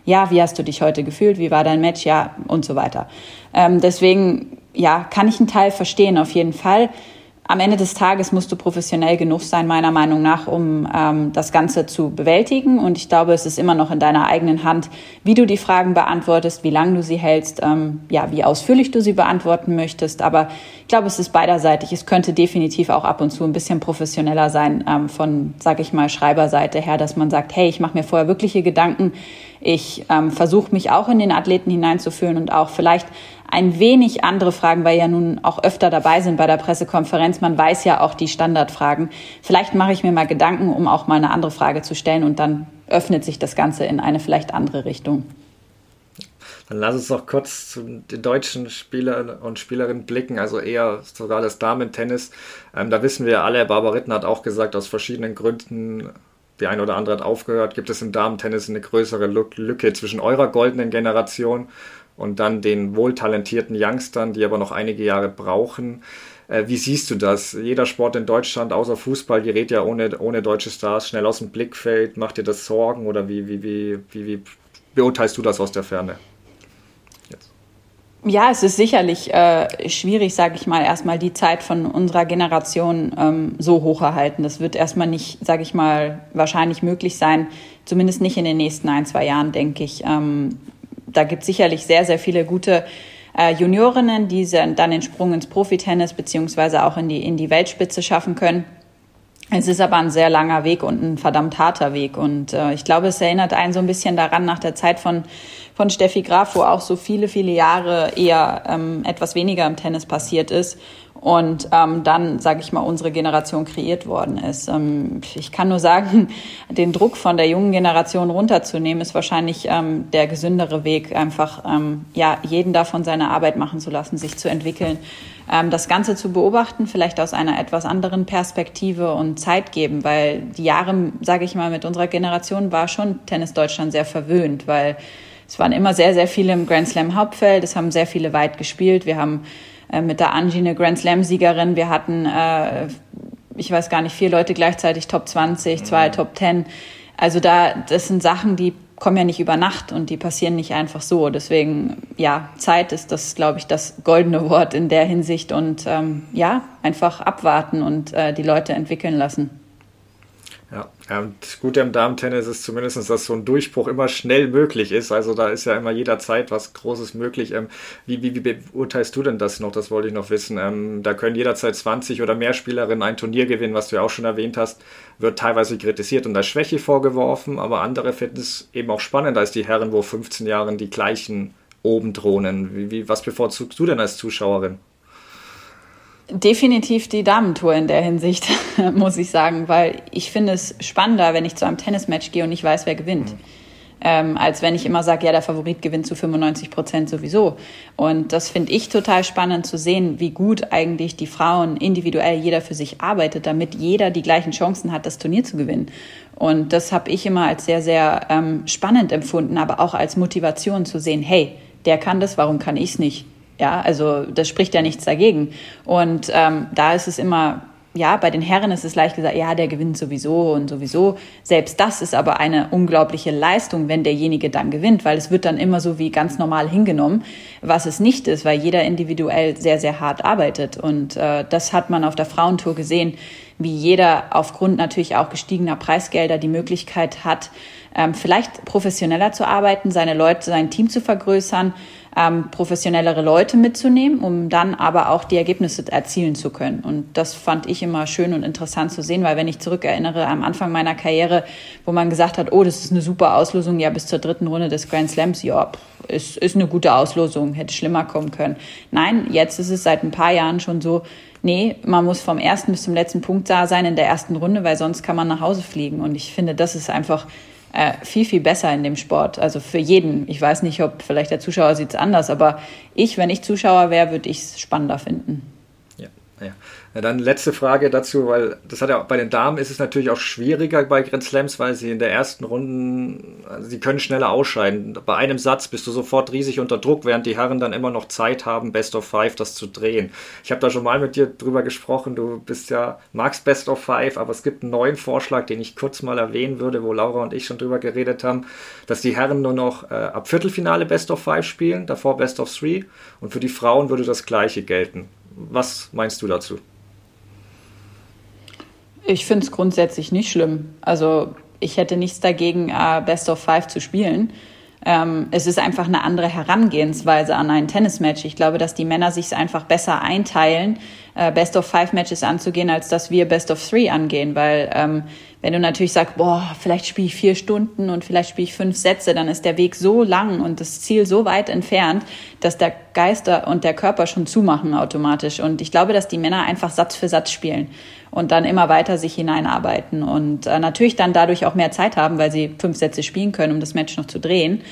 ja, wie hast du dich heute gefühlt, wie war dein Match, ja, und so weiter. Ähm, deswegen ja, kann ich einen Teil verstehen, auf jeden Fall. Am Ende des Tages musst du professionell genug sein, meiner Meinung nach, um ähm, das Ganze zu bewältigen. Und ich glaube, es ist immer noch in deiner eigenen Hand, wie du die Fragen beantwortest, wie lange du sie hältst, ähm, ja, wie ausführlich du sie beantworten möchtest. Aber ich glaube, es ist beiderseitig. Es könnte definitiv auch ab und zu ein bisschen professioneller sein ähm, von, sag ich mal, Schreiberseite her, dass man sagt, hey, ich mache mir vorher wirkliche Gedanken. Ich ähm, versuche mich auch in den Athleten hineinzufühlen und auch vielleicht ein wenig andere Fragen, weil ja nun auch öfter dabei sind bei der Pressekonferenz. Man weiß ja auch die Standardfragen. Vielleicht mache ich mir mal Gedanken, um auch mal eine andere Frage zu stellen und dann öffnet sich das Ganze in eine vielleicht andere Richtung. Dann lass uns noch kurz zu den deutschen Spielern und Spielerinnen blicken, also eher sogar das Damen-Tennis. Ähm, da wissen wir alle, Barbara Ritten hat auch gesagt, aus verschiedenen Gründen, die eine oder andere hat aufgehört, gibt es im Damen-Tennis eine größere Lücke zwischen eurer goldenen Generation und dann den wohltalentierten Youngstern, die aber noch einige Jahre brauchen. Äh, wie siehst du das? Jeder Sport in Deutschland, außer Fußball, gerät ja ohne, ohne deutsche Stars schnell aus dem Blickfeld. Macht dir das Sorgen oder wie, wie, wie, wie, wie beurteilst du das aus der Ferne? Jetzt. Ja, es ist sicherlich äh, schwierig, sage ich mal, erstmal die Zeit von unserer Generation ähm, so hochzuhalten. Das wird erstmal nicht, sage ich mal, wahrscheinlich möglich sein, zumindest nicht in den nächsten ein, zwei Jahren, denke ich. Ähm, da gibt es sicherlich sehr, sehr viele gute äh, Juniorinnen, die dann den Sprung ins Profitennis beziehungsweise auch in die, in die Weltspitze schaffen können. Es ist aber ein sehr langer Weg und ein verdammt harter Weg. Und äh, ich glaube, es erinnert einen so ein bisschen daran nach der Zeit von, von Steffi Graf, wo auch so viele, viele Jahre eher ähm, etwas weniger im Tennis passiert ist und ähm, dann, sage ich mal, unsere Generation kreiert worden ist. Ähm, ich kann nur sagen, [laughs] den Druck von der jungen Generation runterzunehmen, ist wahrscheinlich ähm, der gesündere Weg, einfach ähm, ja jeden davon seine Arbeit machen zu lassen, sich zu entwickeln, ähm, das Ganze zu beobachten, vielleicht aus einer etwas anderen Perspektive und Zeit geben, weil die Jahre, sage ich mal, mit unserer Generation war schon Tennis Deutschland sehr verwöhnt, weil es waren immer sehr, sehr viele im Grand Slam Hauptfeld, es haben sehr viele weit gespielt, wir haben äh, mit der Angie eine Grand Slam-Siegerin. Wir hatten, äh, ich weiß gar nicht, vier Leute gleichzeitig Top 20, zwei mhm. Top 10. Also da, das sind Sachen, die kommen ja nicht über Nacht und die passieren nicht einfach so. Deswegen, ja, Zeit ist das, glaube ich, das goldene Wort in der Hinsicht und ähm, ja, einfach abwarten und äh, die Leute entwickeln lassen. Ja, und das Gute am Damen-Tennis ist zumindest, dass so ein Durchbruch immer schnell möglich ist. Also da ist ja immer jederzeit was Großes möglich. Ähm, wie, wie, wie beurteilst du denn das noch? Das wollte ich noch wissen. Ähm, da können jederzeit 20 oder mehr Spielerinnen ein Turnier gewinnen, was du ja auch schon erwähnt hast. Wird teilweise kritisiert und als Schwäche vorgeworfen, aber andere finden es eben auch spannend als die Herren, wo 15 Jahren die gleichen oben drohnen. Wie, wie, was bevorzugst du denn als Zuschauerin? Definitiv die Damentour in der Hinsicht, [laughs] muss ich sagen, weil ich finde es spannender, wenn ich zu einem Tennismatch gehe und ich weiß, wer gewinnt. Mhm. Ähm, als wenn ich immer sage, ja, der Favorit gewinnt zu 95 Prozent sowieso. Und das finde ich total spannend zu sehen, wie gut eigentlich die Frauen individuell jeder für sich arbeitet, damit jeder die gleichen Chancen hat, das Turnier zu gewinnen. Und das habe ich immer als sehr, sehr ähm, spannend empfunden, aber auch als Motivation zu sehen, hey, der kann das, warum kann ich es nicht? Ja, also das spricht ja nichts dagegen. Und ähm, da ist es immer, ja, bei den Herren ist es leicht gesagt, ja, der gewinnt sowieso und sowieso. Selbst das ist aber eine unglaubliche Leistung, wenn derjenige dann gewinnt, weil es wird dann immer so wie ganz normal hingenommen, was es nicht ist, weil jeder individuell sehr, sehr hart arbeitet. Und äh, das hat man auf der Frauentour gesehen, wie jeder aufgrund natürlich auch gestiegener Preisgelder die Möglichkeit hat, ähm, vielleicht professioneller zu arbeiten, seine Leute, sein Team zu vergrößern, ähm, professionellere Leute mitzunehmen, um dann aber auch die Ergebnisse erzielen zu können. Und das fand ich immer schön und interessant zu sehen, weil wenn ich zurückerinnere am Anfang meiner Karriere, wo man gesagt hat, oh, das ist eine super Auslosung, ja, bis zur dritten Runde des Grand Slams, ja, ist, ist eine gute Auslosung, hätte schlimmer kommen können. Nein, jetzt ist es seit ein paar Jahren schon so, nee, man muss vom ersten bis zum letzten Punkt da sein in der ersten Runde, weil sonst kann man nach Hause fliegen. Und ich finde, das ist einfach äh, viel, viel besser in dem Sport. Also für jeden. Ich weiß nicht, ob vielleicht der Zuschauer sieht es anders, aber ich, wenn ich Zuschauer wäre, würde ich es spannender finden. Ja. Ja, dann letzte Frage dazu, weil das hat ja bei den Damen ist es natürlich auch schwieriger bei Grand Slams, weil sie in der ersten Runde, also sie können schneller ausscheiden. Bei einem Satz bist du sofort riesig unter Druck, während die Herren dann immer noch Zeit haben, Best of Five das zu drehen. Ich habe da schon mal mit dir drüber gesprochen, du bist ja, magst Best of Five, aber es gibt einen neuen Vorschlag, den ich kurz mal erwähnen würde, wo Laura und ich schon drüber geredet haben, dass die Herren nur noch äh, ab Viertelfinale Best of Five spielen, davor Best of Three und für die Frauen würde das gleiche gelten. Was meinst du dazu? Ich finde es grundsätzlich nicht schlimm. Also ich hätte nichts dagegen, uh, Best of Five zu spielen. Ähm, es ist einfach eine andere Herangehensweise an ein Tennismatch. Ich glaube, dass die Männer sich einfach besser einteilen, äh, Best of Five Matches anzugehen, als dass wir Best of Three angehen. Weil ähm, wenn du natürlich sagst, boah, vielleicht spiele ich vier Stunden und vielleicht spiele ich fünf Sätze, dann ist der Weg so lang und das Ziel so weit entfernt, dass der Geister und der Körper schon zumachen automatisch. Und ich glaube, dass die Männer einfach Satz für Satz spielen und dann immer weiter sich hineinarbeiten und äh, natürlich dann dadurch auch mehr Zeit haben, weil sie fünf Sätze spielen können, um das Match noch zu drehen.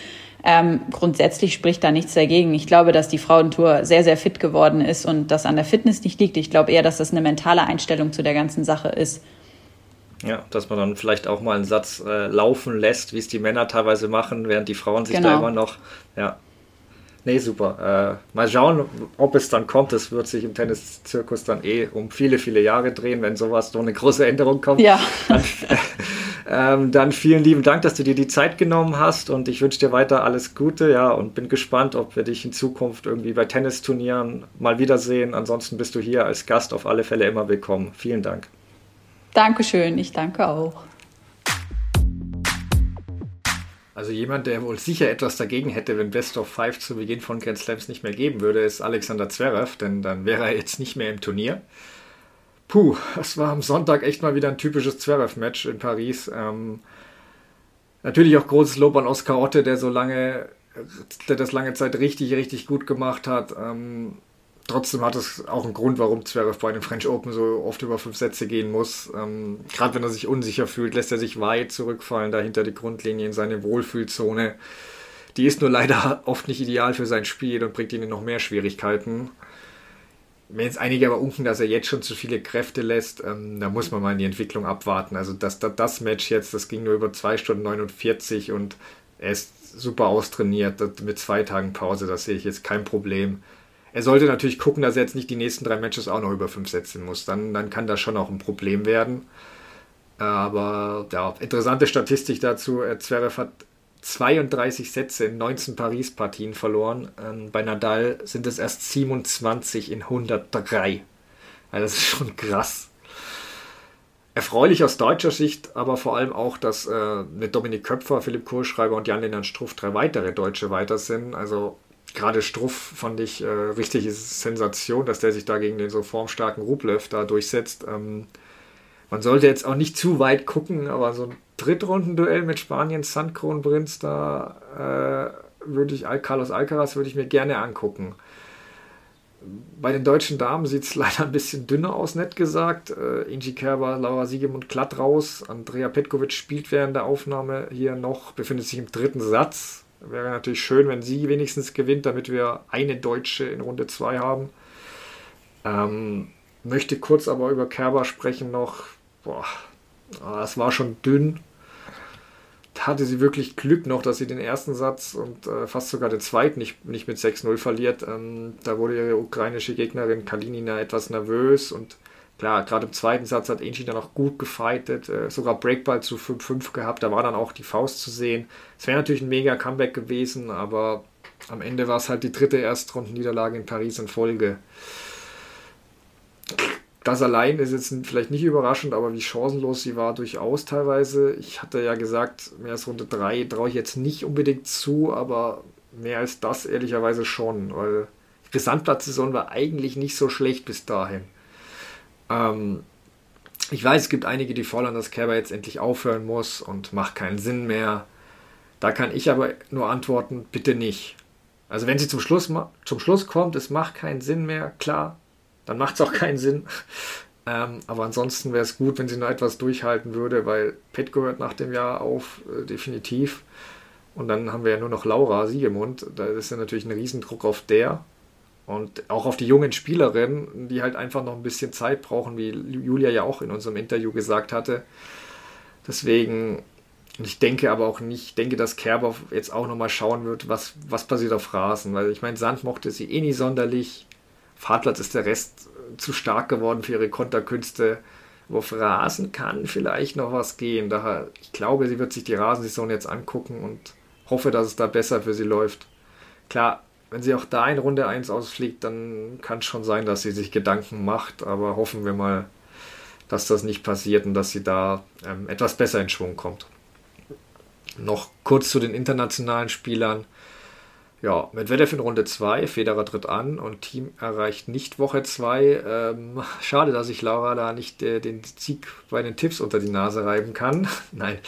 Ähm, grundsätzlich spricht da nichts dagegen. Ich glaube, dass die Frauentour sehr, sehr fit geworden ist und das an der Fitness nicht liegt. Ich glaube eher, dass das eine mentale Einstellung zu der ganzen Sache ist. Ja, dass man dann vielleicht auch mal einen Satz äh, laufen lässt, wie es die Männer teilweise machen, während die Frauen sich genau. da immer noch. Ja. Nee, super. Äh, mal schauen, ob es dann kommt. Es wird sich im Tenniszirkus dann eh um viele, viele Jahre drehen, wenn sowas noch eine große Änderung kommt. Ja. Dann, [laughs] ähm, dann vielen lieben Dank, dass du dir die Zeit genommen hast und ich wünsche dir weiter alles Gute, ja, und bin gespannt, ob wir dich in Zukunft irgendwie bei Tennisturnieren mal wiedersehen. Ansonsten bist du hier als Gast auf alle Fälle immer willkommen. Vielen Dank. Dankeschön, ich danke auch. Also jemand, der wohl sicher etwas dagegen hätte, wenn Best of Five zu Beginn von Grand Slams nicht mehr geben würde, ist Alexander Zverev, denn dann wäre er jetzt nicht mehr im Turnier. Puh, das war am Sonntag echt mal wieder ein typisches Zverev-Match in Paris. Ähm, natürlich auch großes Lob an Oscar Otte, der so lange, der das lange Zeit richtig, richtig gut gemacht hat. Ähm, trotzdem hat es auch einen Grund, warum Zverev bei den French Open so oft über fünf Sätze gehen muss. Ähm, Gerade wenn er sich unsicher fühlt, lässt er sich weit zurückfallen, dahinter die Grundlinie in seine Wohlfühlzone. Die ist nur leider [laughs] oft nicht ideal für sein Spiel und bringt ihn in noch mehr Schwierigkeiten. Wenn jetzt einige aber unken, dass er jetzt schon zu viele Kräfte lässt, ähm, da muss man mal in die Entwicklung abwarten. Also das, das, das Match jetzt, das ging nur über 2 Stunden 49 und er ist super austrainiert mit zwei Tagen Pause, das sehe ich jetzt kein Problem. Er sollte natürlich gucken, dass er jetzt nicht die nächsten drei Matches auch noch über fünf setzen muss. Dann, dann kann das schon auch ein Problem werden. Aber ja, interessante Statistik dazu. Zverev hat 32 Sätze in 19 Paris-Partien verloren. Ähm, bei Nadal sind es erst 27 in 103. Also das ist schon krass. Erfreulich aus deutscher Sicht, aber vor allem auch, dass äh, mit Dominik Köpfer, Philipp Kohlschreiber und Jan-Lennart Struff drei weitere Deutsche weiter sind. Also gerade Struff fand ich äh, richtig Sensation, dass der sich da gegen den so formstarken Rublev da durchsetzt. Ähm, man sollte jetzt auch nicht zu weit gucken, aber so ein Drittrundenduell mit Spanien, Sandkron, Prinz, da äh, würde ich Carlos Alcaraz würde ich mir gerne angucken. Bei den deutschen Damen sieht es [laughs] leider ein bisschen dünner aus, nett gesagt. Äh, Ingi Kerber, Laura Siegemund glatt raus. Andrea Petkovic spielt während der Aufnahme hier noch, befindet sich im dritten Satz Wäre natürlich schön, wenn sie wenigstens gewinnt, damit wir eine Deutsche in Runde 2 haben. Ähm, möchte kurz aber über Kerber sprechen noch. Boah, das war schon dünn. Da hatte sie wirklich Glück noch, dass sie den ersten Satz und äh, fast sogar den zweiten nicht, nicht mit 6-0 verliert. Ähm, da wurde ihre ukrainische Gegnerin Kalinina etwas nervös und Klar, gerade im zweiten Satz hat Enchi dann auch gut gefightet, äh, sogar Breakball zu 5-5 gehabt, da war dann auch die Faust zu sehen. Es wäre natürlich ein mega Comeback gewesen, aber am Ende war es halt die dritte Erstrundenniederlage in Paris in Folge. Das allein ist jetzt vielleicht nicht überraschend, aber wie chancenlos sie war durchaus teilweise. Ich hatte ja gesagt, mehr als Runde 3 traue ich jetzt nicht unbedingt zu, aber mehr als das ehrlicherweise schon, weil die Gesamtplatzsaison war eigentlich nicht so schlecht bis dahin. Ähm, ich weiß, es gibt einige, die fordern, dass Kerber jetzt endlich aufhören muss und macht keinen Sinn mehr. Da kann ich aber nur antworten, bitte nicht. Also wenn sie zum Schluss, zum Schluss kommt, es macht keinen Sinn mehr, klar, dann macht es auch keinen Sinn. [laughs] Ähm, aber ansonsten wäre es gut, wenn sie noch etwas durchhalten würde, weil Pet gehört nach dem Jahr auf, äh, definitiv. Und dann haben wir ja nur noch Laura Siegemund. Da ist ja natürlich ein Riesendruck auf der. Und auch auf die jungen Spielerinnen, die halt einfach noch ein bisschen Zeit brauchen, wie Julia ja auch in unserem Interview gesagt hatte. Deswegen, ich denke aber auch nicht, denke, dass Kerber jetzt auch nochmal schauen wird, was, was passiert auf Rasen. Weil ich meine, Sand mochte sie eh nie sonderlich. Fahrplatz ist der Rest zu stark geworden für ihre Konterkünste. Auf Rasen kann vielleicht noch was gehen. Daher, ich glaube, sie wird sich die Rasensaison jetzt angucken und hoffe, dass es da besser für sie läuft. Klar, wenn sie auch da in Runde 1 ausfliegt, dann kann es schon sein, dass sie sich Gedanken macht, aber hoffen wir mal, dass das nicht passiert und dass sie da ähm, etwas besser in Schwung kommt. Noch kurz zu den internationalen Spielern. Ja, Medvedev in Runde 2, Federer tritt an und Team erreicht nicht Woche 2. Ähm, [laughs] schade, dass ich Laura da nicht äh, den Sieg bei den Tipps unter die Nase reiben kann. [laughs] Nein,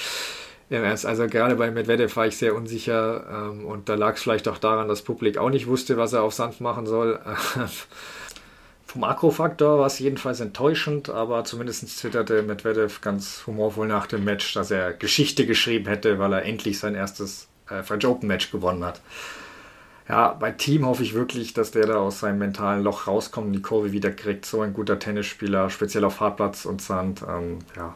Ernst, also gerade bei Medvedev war ich sehr unsicher ähm, und da lag es vielleicht auch daran, dass Publik auch nicht wusste, was er auf Sand machen soll. [laughs] Vom Makrofaktor war es jedenfalls enttäuschend, aber zumindest twitterte Medvedev ganz humorvoll nach dem Match, dass er Geschichte geschrieben hätte, weil er endlich sein erstes äh, French Open Match gewonnen hat. Ja, bei Team hoffe ich wirklich, dass der da aus seinem mentalen Loch rauskommt und die Kurve wieder kriegt. So ein guter Tennisspieler, speziell auf Hartplatz und Sand. Ähm, ja,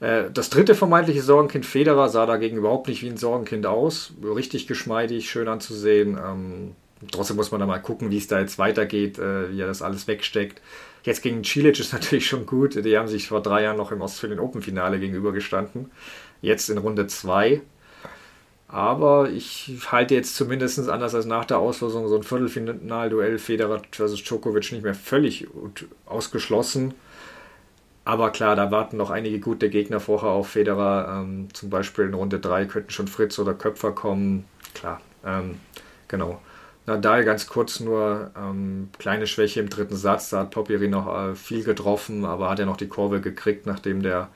das dritte vermeintliche Sorgenkind Federer sah dagegen überhaupt nicht wie ein Sorgenkind aus. Richtig geschmeidig, schön anzusehen. Ähm, trotzdem muss man da mal gucken, wie es da jetzt weitergeht, äh, wie er das alles wegsteckt. Jetzt gegen Cilic ist [laughs] natürlich schon gut. Die haben sich vor drei Jahren noch im Australian Open Finale gegenübergestanden. Jetzt in Runde 2. Aber ich halte jetzt zumindest anders als nach der Auslosung so ein Viertelfinalduell Federer versus Djokovic nicht mehr völlig ausgeschlossen. Aber klar, da warten noch einige gute Gegner vorher auf Federer. Ähm, zum Beispiel in Runde 3 könnten schon Fritz oder Köpfer kommen. Klar, ähm, genau. Nadal ganz kurz nur ähm, kleine Schwäche im dritten Satz. Da hat Popiri noch äh, viel getroffen, aber hat er noch die Kurve gekriegt, nachdem der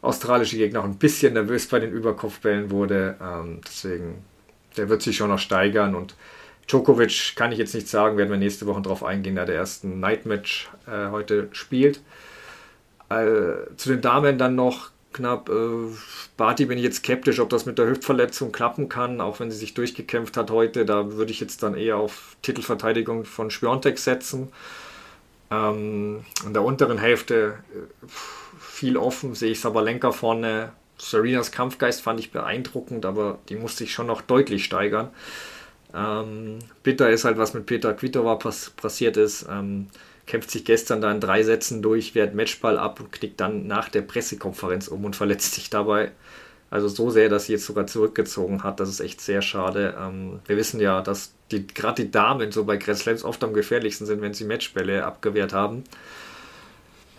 australische Gegner auch ein bisschen nervös bei den Überkopfbällen wurde. Ähm, deswegen, der wird sich schon noch steigern und Djokovic kann ich jetzt nicht sagen, werden wir nächste Woche drauf eingehen, da der ersten Nightmatch äh, heute spielt. Äh, zu den Damen dann noch knapp. Äh, Barty bin ich jetzt skeptisch, ob das mit der Hüftverletzung klappen kann, auch wenn sie sich durchgekämpft hat heute. Da würde ich jetzt dann eher auf Titelverteidigung von Spiontek setzen. Ähm, in der unteren Hälfte äh, viel offen, sehe ich Sabalenka vorne. Serenas Kampfgeist fand ich beeindruckend, aber die musste ich schon noch deutlich steigern. Ähm, bitter ist halt, was mit Peter Kvitova pass passiert ist. Ähm, kämpft sich gestern da in drei Sätzen durch, wehrt Matchball ab und knickt dann nach der Pressekonferenz um und [laughs] verletzt sich dabei. Also so sehr, dass sie jetzt sogar zurückgezogen hat. Das ist echt sehr schade. Ähm, wir wissen ja, dass die, gerade die Damen so bei Grand Slams oft am gefährlichsten sind, wenn sie Matchbälle abgewehrt haben.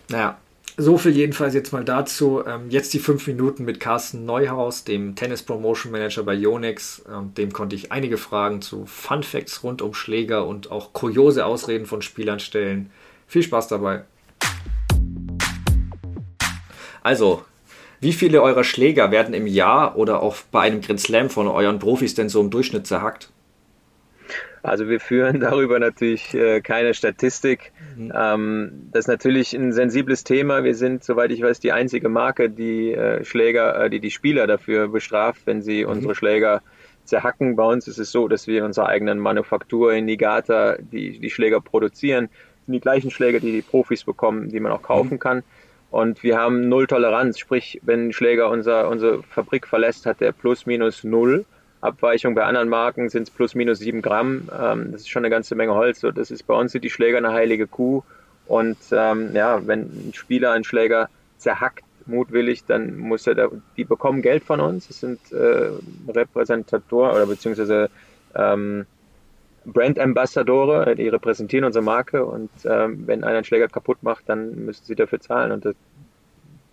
Naja, so viel jedenfalls jetzt mal dazu. Ähm, jetzt die fünf Minuten mit Carsten Neuhaus, dem Tennis Promotion Manager bei Yonex. Ähm, dem konnte ich einige Fragen zu Fun Facts rund um Schläger und auch kuriose Ausreden von Spielern stellen. Viel Spaß dabei. Also, wie viele eurer Schläger werden im Jahr oder auch bei einem Grand Slam von euren Profis denn so im Durchschnitt zerhackt? Also wir führen [laughs] darüber natürlich äh, keine Statistik. Mhm. Ähm, das ist natürlich ein sensibles Thema. Wir sind, soweit ich weiß, die einzige Marke, die äh, Schläger, äh, die die Spieler dafür bestraft, wenn sie mhm. unsere Schläger zerhacken. Bei uns ist es so, dass wir in unserer eigenen Manufaktur in Nigata die, die Schläger produzieren. Das sind die gleichen Schläger, die die Profis bekommen, die man auch kaufen mhm. kann. Und wir haben null Toleranz, sprich, wenn ein Schläger unser, unsere Fabrik verlässt, hat der plus minus null. Abweichung bei anderen Marken sind es plus minus sieben Gramm. Ähm, das ist schon eine ganze Menge Holz. So, das ist bei uns sind die Schläger eine heilige Kuh. Und ähm, ja, wenn ein Spieler einen Schläger zerhackt, mutwillig, dann muss er da, die bekommen Geld von uns. Das sind äh, Repräsentatoren oder beziehungsweise ähm, Brand Ambassadore, die repräsentieren unsere Marke und ähm, wenn einer einen Schläger kaputt macht, dann müssen sie dafür zahlen. Und das,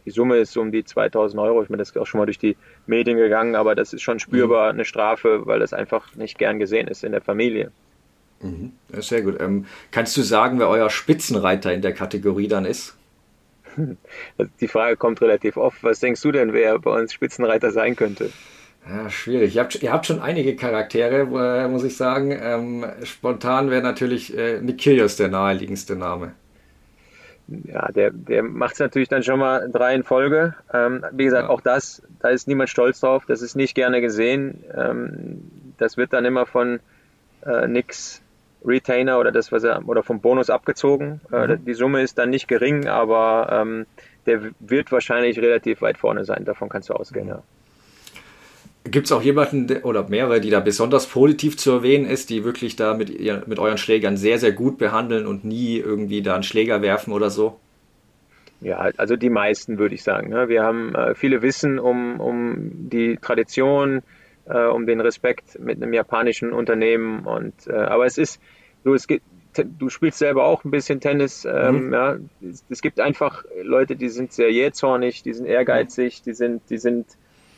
die Summe ist um die 2000 Euro. Ich meine, das ist auch schon mal durch die Medien gegangen, aber das ist schon spürbar mhm. eine Strafe, weil das einfach nicht gern gesehen ist in der Familie. Mhm. Sehr gut. Ähm, kannst du sagen, wer euer Spitzenreiter in der Kategorie dann ist? [laughs] Die Frage kommt relativ oft. Was denkst du denn, wer bei uns Spitzenreiter sein könnte? Ja, schwierig. Ihr habt, ihr habt, schon einige Charaktere, äh, muss ich sagen. Ähm, spontan wäre natürlich äh, Nick Kyrgios der naheliegendste Name ja, der, der macht es natürlich dann schon mal drei in Folge. Ähm, wie gesagt, ja. auch das, da ist niemand stolz drauf, das ist nicht gerne gesehen. Ähm, das wird dann immer von äh, nix Retainer oder das, was er oder vom Bonus abgezogen. Äh, mhm. Äh, die Summe ist dann nicht gering, aber ähm, der wird wahrscheinlich relativ weit vorne sein. Davon kannst du ausgehen, mhm. ja. Gibt es auch jemanden oder mehrere, die da besonders positiv zu erwähnen ist, die wirklich da mit, ihr, mit euren Schlägern sehr, sehr gut behandeln und nie irgendwie da einen Schläger werfen oder so? Ja, also die meisten würde ich sagen. Ne? Wir haben äh, viele Wissen um, um die Tradition, äh, um den Respekt mit einem japanischen Unternehmen. Und äh, aber es ist so, es gibt, du spielst selber auch ein bisschen Tennis. Ähm, mhm. ja, es, es, gibt einfach Leute, die sind sehr jähzornig, die sind ehrgeizig, die sind, die sind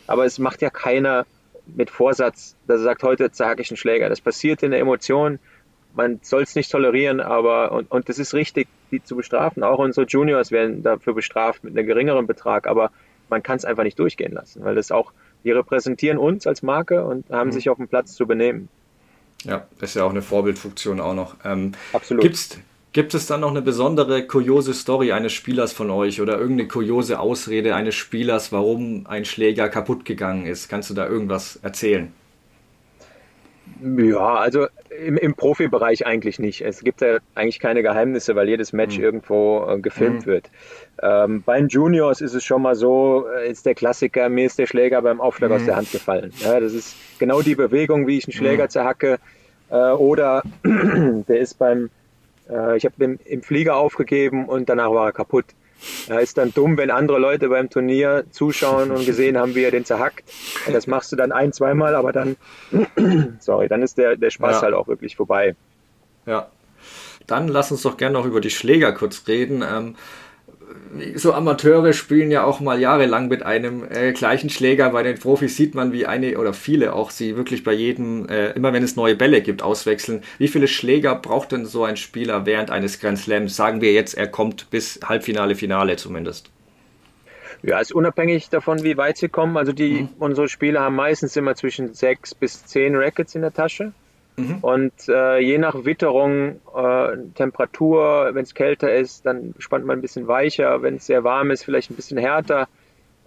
aber es macht ja keiner mit Vorsatz, dass er sagt, heute zerhacke ich einen Schläger. Das passiert in der Emotion. Man soll es nicht tolerieren, aber und, und das ist richtig, die zu bestrafen. Auch unsere Juniors werden dafür bestraft mit einem geringeren Betrag, aber man kann es einfach nicht durchgehen lassen, weil das auch, die repräsentieren uns als Marke und haben mhm. sich auf dem Platz zu benehmen. Ja, das ist ja auch eine Vorbildfunktion auch noch. Ähm, Absolut. Gibt's, Gibt es dann noch eine besondere kuriose Story eines Spielers von euch oder irgendeine kuriose Ausrede eines Spielers, warum ein Schläger kaputt gegangen ist? Kannst du da irgendwas erzählen? Ja, also im, im Profibereich eigentlich nicht. Es gibt ja eigentlich keine Geheimnisse, weil jedes Match mhm. irgendwo äh, gefilmt mhm. wird. Ähm, bei den Juniors ist es schon mal so, äh, ist der Klassiker, mir ist der Schläger beim Aufschlag mhm. aus der Hand gefallen. Ja, das ist genau die Bewegung, wie ich einen Schläger mhm. zerhacke. Äh, oder [clears throat] der ist beim äh, ich habe ihn im Flieger aufgegeben und danach war er kaputt. Er ist dann dumm, wenn andere Leute beim Turnier zuschauen und gesehen haben, wie er den zerhackt. Das machst du dann ein, zweimal, aber dann, [clears throat] sorry, dann ist der, der Spaß ja. halt auch wirklich vorbei. Ja. Dann lass uns doch gerne noch über die Schläger kurz reden. Ähm, so Amateure spielen ja auch mal jahrelang mit einem äh, gleichen Schläger. Bei den Profis sieht man, wie eine oder viele auch sie wirklich bei jedem, äh, immer wenn es neue Bälle gibt, auswechseln. Wie viele Schläger braucht denn so ein Spieler während eines Grand Slams? Sagen wir jetzt, er kommt bis Halbfinale, Finale zumindest. Ja, ist unabhängig davon, wie weit sie kommen. Also die, mhm. unsere Spieler haben meistens immer zwischen sechs bis zehn Rackets in der Tasche. Mhm. Und äh, je nach Witterung, äh, Temperatur, wenn es kälter ist, dann spannt man ein bisschen weicher. Wenn es sehr warm ist, vielleicht ein bisschen härter.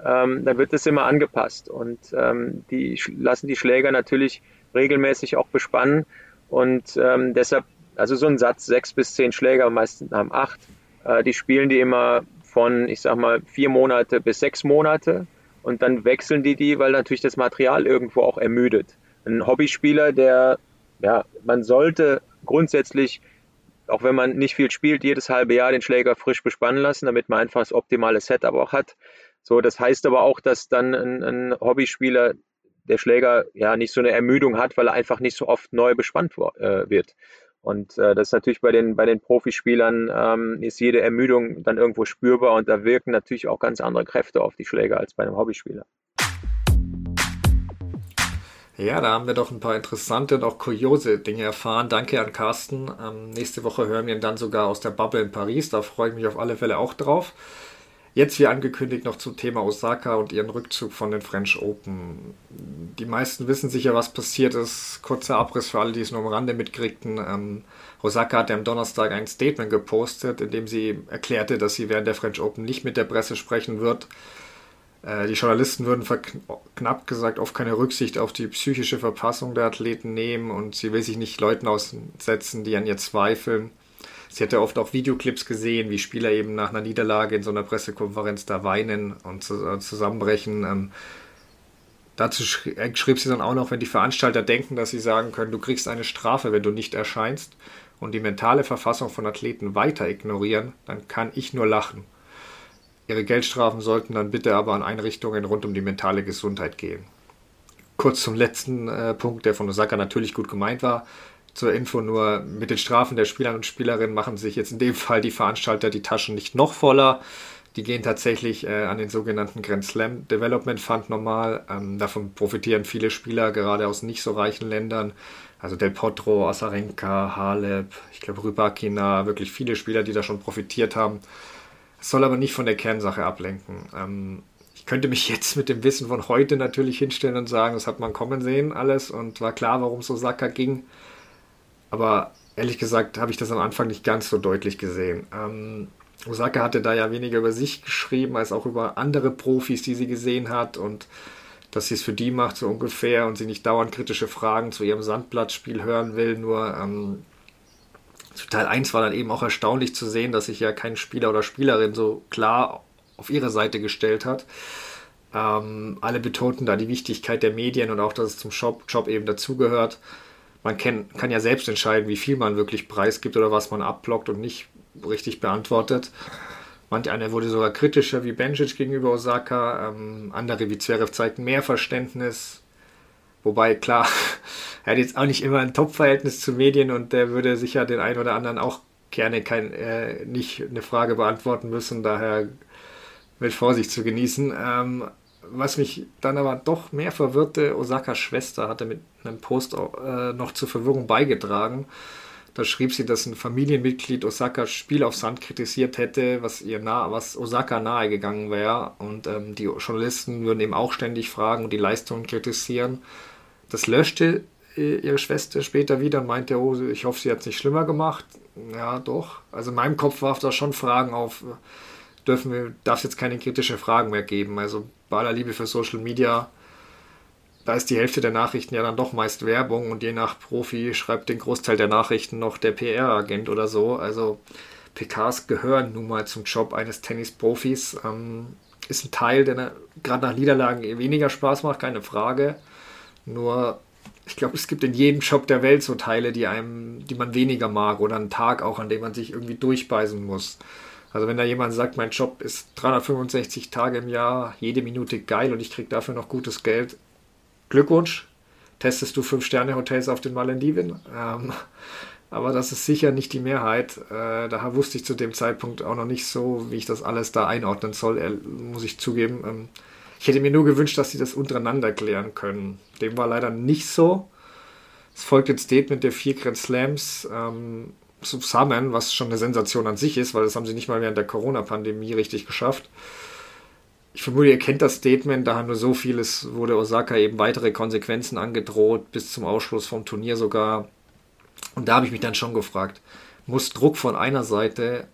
Ähm, dann wird das immer angepasst. Und ähm, die lassen die Schläger natürlich regelmäßig auch bespannen. Und ähm, deshalb, also so ein Satz, sechs bis zehn Schläger, meistens haben acht, äh, die spielen die immer von, ich sag mal, vier Monate bis sechs Monate. Und dann wechseln die die, weil natürlich das Material irgendwo auch ermüdet. Ein Hobbyspieler, der ja, man sollte grundsätzlich, auch wenn man nicht viel spielt, jedes halbe Jahr den Schläger frisch bespannen lassen, damit man einfach das optimale Setup auch hat. So, das heißt aber auch, dass dann ein, ein Hobbyspieler der Schläger ja nicht so eine Ermüdung hat, weil er einfach nicht so oft neu bespannt äh, wird. Und äh, das ist natürlich bei den, bei den Profispielern ähm, ist jede Ermüdung dann irgendwo spürbar und da wirken natürlich auch ganz andere Kräfte auf die Schläger als bei einem Hobbyspieler. Ja, da haben wir doch ein paar interessante und auch kuriose Dinge erfahren. Danke an Carsten. Ähm, nächste Woche hören wir ihn dann sogar aus der Bubble in Paris. Da freue ich mich auf alle Fälle auch drauf. Jetzt wie angekündigt noch zum Thema Osaka und ihren Rückzug von den French Open. Die meisten wissen sicher, was passiert ist. Kurzer Abriss für alle, die es nur am Rande mitkriegten. Ähm, Osaka hat am Donnerstag ein Statement gepostet, in dem sie erklärte, dass sie während der French Open nicht mit der Presse sprechen wird. Äh, die Journalisten würden knapp gesagt oft keine Rücksicht auf die psychische Verfassung der Athleten nehmen und sie will sich nicht Leuten aussetzen, die an ihr zweifeln. Sie hätte oft auch Videoclips gesehen, wie Spieler eben nach einer Niederlage in so einer Pressekonferenz da weinen und äh, zusammenbrechen. Ähm, dazu äh, schrieb sie dann auch noch, wenn die Veranstalter denken, dass sie sagen können, du kriegst eine Strafe, wenn du nicht erscheinst und die mentale Verfassung von Athleten weiter ignorieren, dann kann ich nur lachen. Ihre Geldstrafen sollten dann bitte aber an Einrichtungen rund um die mentale Gesundheit gehen. Kurz zum letzten äh, Punkt, der von Osaka natürlich gut gemeint war. Zur Info nur, mit den Strafen der Spieler und Spielerinnen machen sich jetzt in dem Fall die Veranstalter die Taschen nicht noch voller. Die gehen tatsächlich äh, an den sogenannten Grand Slam Development Fund normal. Ähm, davon profitieren viele Spieler, gerade aus nicht so reichen Ländern. Also Del Potro, Asarenka, Halep, ich glaube Rybakina, wirklich viele Spieler, die da schon profitiert haben soll aber nicht von der Kernsache ablenken. Ähm, ich könnte mich jetzt mit dem Wissen von heute natürlich hinstellen und sagen, das hat man kommen sehen, alles, und war klar, warum es Osaka ging. Aber ehrlich gesagt habe ich das am Anfang nicht ganz so deutlich gesehen. Ähm, Osaka hatte da ja weniger über sich geschrieben, als auch über andere Profis, die sie gesehen hat und dass sie es für die macht, so ungefähr, und sie nicht dauernd kritische Fragen zu ihrem Sandblattspiel hören will. Nur ähm, Teil 1 war dann eben auch erstaunlich zu sehen, dass sich ja kein Spieler oder Spielerin so klar auf ihre Seite gestellt hat. Ähm, alle betonten da die Wichtigkeit der Medien und auch, dass es zum Job, Job eben dazugehört. Man kann, kann ja selbst entscheiden, wie viel man wirklich preisgibt oder was man abblockt und nicht richtig beantwortet. Manch einer wurde sogar kritischer wie Benjic gegenüber Osaka, ähm, andere wie Zverev zeigten mehr Verständnis. Wobei, klar, [laughs] er hat jetzt auch nicht immer ein Top-Verhältnis zu Medien und der würde sicher den einen oder anderen auch gerne kein, äh, nicht eine Frage beantworten müssen, daher mit Vorsicht zu genießen. Ähm, was mich dann aber doch mehr verwirrte, Osakas Schwester hatte mit einem Post äh, noch zur Verwirrung beigetragen. Da schrieb sie, dass ein Familienmitglied Osakas Spiel auf Sand kritisiert hätte, was ihr nah, was Osaka nahegegangen wäre. Und ähm, die Journalisten würden eben auch ständig fragen und die Leistungen kritisieren. Das löschte ihre Schwester später wieder und meinte, oh, ich hoffe, sie hat es nicht schlimmer gemacht. Ja, doch. Also in meinem Kopf warf da schon Fragen auf, dürfen wir, darf es jetzt keine kritischen Fragen mehr geben. Also bei aller Liebe für Social Media, da ist die Hälfte der Nachrichten ja dann doch meist Werbung und je nach Profi schreibt den Großteil der Nachrichten noch der PR-Agent oder so. Also PKs gehören nun mal zum Job eines Tennisprofis. Ähm, ist ein Teil, der gerade nach Niederlagen weniger Spaß macht, keine Frage. Nur ich glaube, es gibt in jedem Job der Welt so Teile, die einem, die man weniger mag oder einen Tag auch, an dem man sich irgendwie durchbeißen muss. Also wenn da jemand sagt, mein Job ist 365 Tage im Jahr, jede Minute geil und ich kriege dafür noch gutes Geld, Glückwunsch. Testest du Fünf-Sterne-Hotels auf den Malediven? Ähm, [laughs] aber das ist sicher nicht die Mehrheit. Äh, da wusste ich zu dem Zeitpunkt auch noch nicht so, wie ich das alles da einordnen soll, muss ich zugeben. Ähm, ich hätte mir nur gewünscht, dass sie das untereinander klären können. Dem war leider nicht so. Es folgt ein Statement der vier Grand Slams ähm, zusammen, was schon eine Sensation an sich ist, weil das haben sie nicht mal während der Corona-Pandemie richtig geschafft. Ich vermute, ihr kennt das Statement, da haben nur so vieles, wurde Osaka eben weitere Konsequenzen angedroht, bis zum Ausschluss vom Turnier sogar. Und da habe ich mich dann schon gefragt, muss Druck von einer Seite,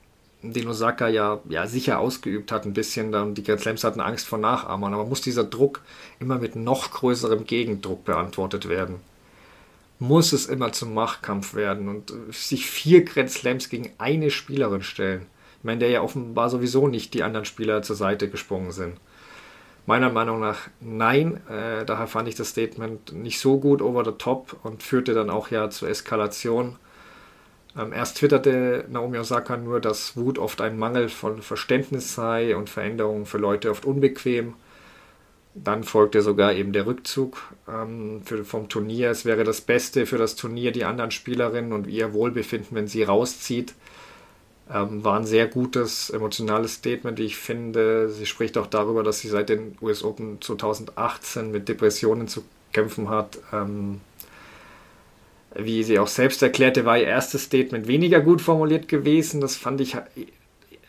den Osaka ja, ja sicher ausgeübt hat, ein bisschen, dann die Grand Slams hatten Angst vor Nachahmern, aber muss dieser Druck immer mit noch größerem Gegendruck beantwortet werden? Muss es immer zum Machtkampf werden und sich vier Grand Slams gegen eine Spielerin stellen? Ich meine, der ja offenbar sowieso nicht die anderen Spieler zur Seite gesprungen sind. Meiner Meinung nach nein. Äh, daher fand ich das Statement nicht so gut over the top und führte dann auch ja zur Eskalation. Ähm, erst twitterte Naomi Osaka nur, dass Wut oft ein Mangel von Verständnis sei und Veränderungen für Leute oft unbequem. Dann folgte sogar eben der Rückzug ähm, für, vom Turnier. Es wäre das Beste für das Turnier, die anderen Spielerinnen und ihr Wohlbefinden, wenn sie rauszieht. Ähm, war ein sehr gutes, emotionales Statement, wie ich finde. Sie spricht auch darüber, dass sie seit den US Open 2018 mit Depressionen zu kämpfen hat. Ähm, wie sie auch selbst erklärte, war ihr erstes Statement weniger gut formuliert gewesen. Das fand ich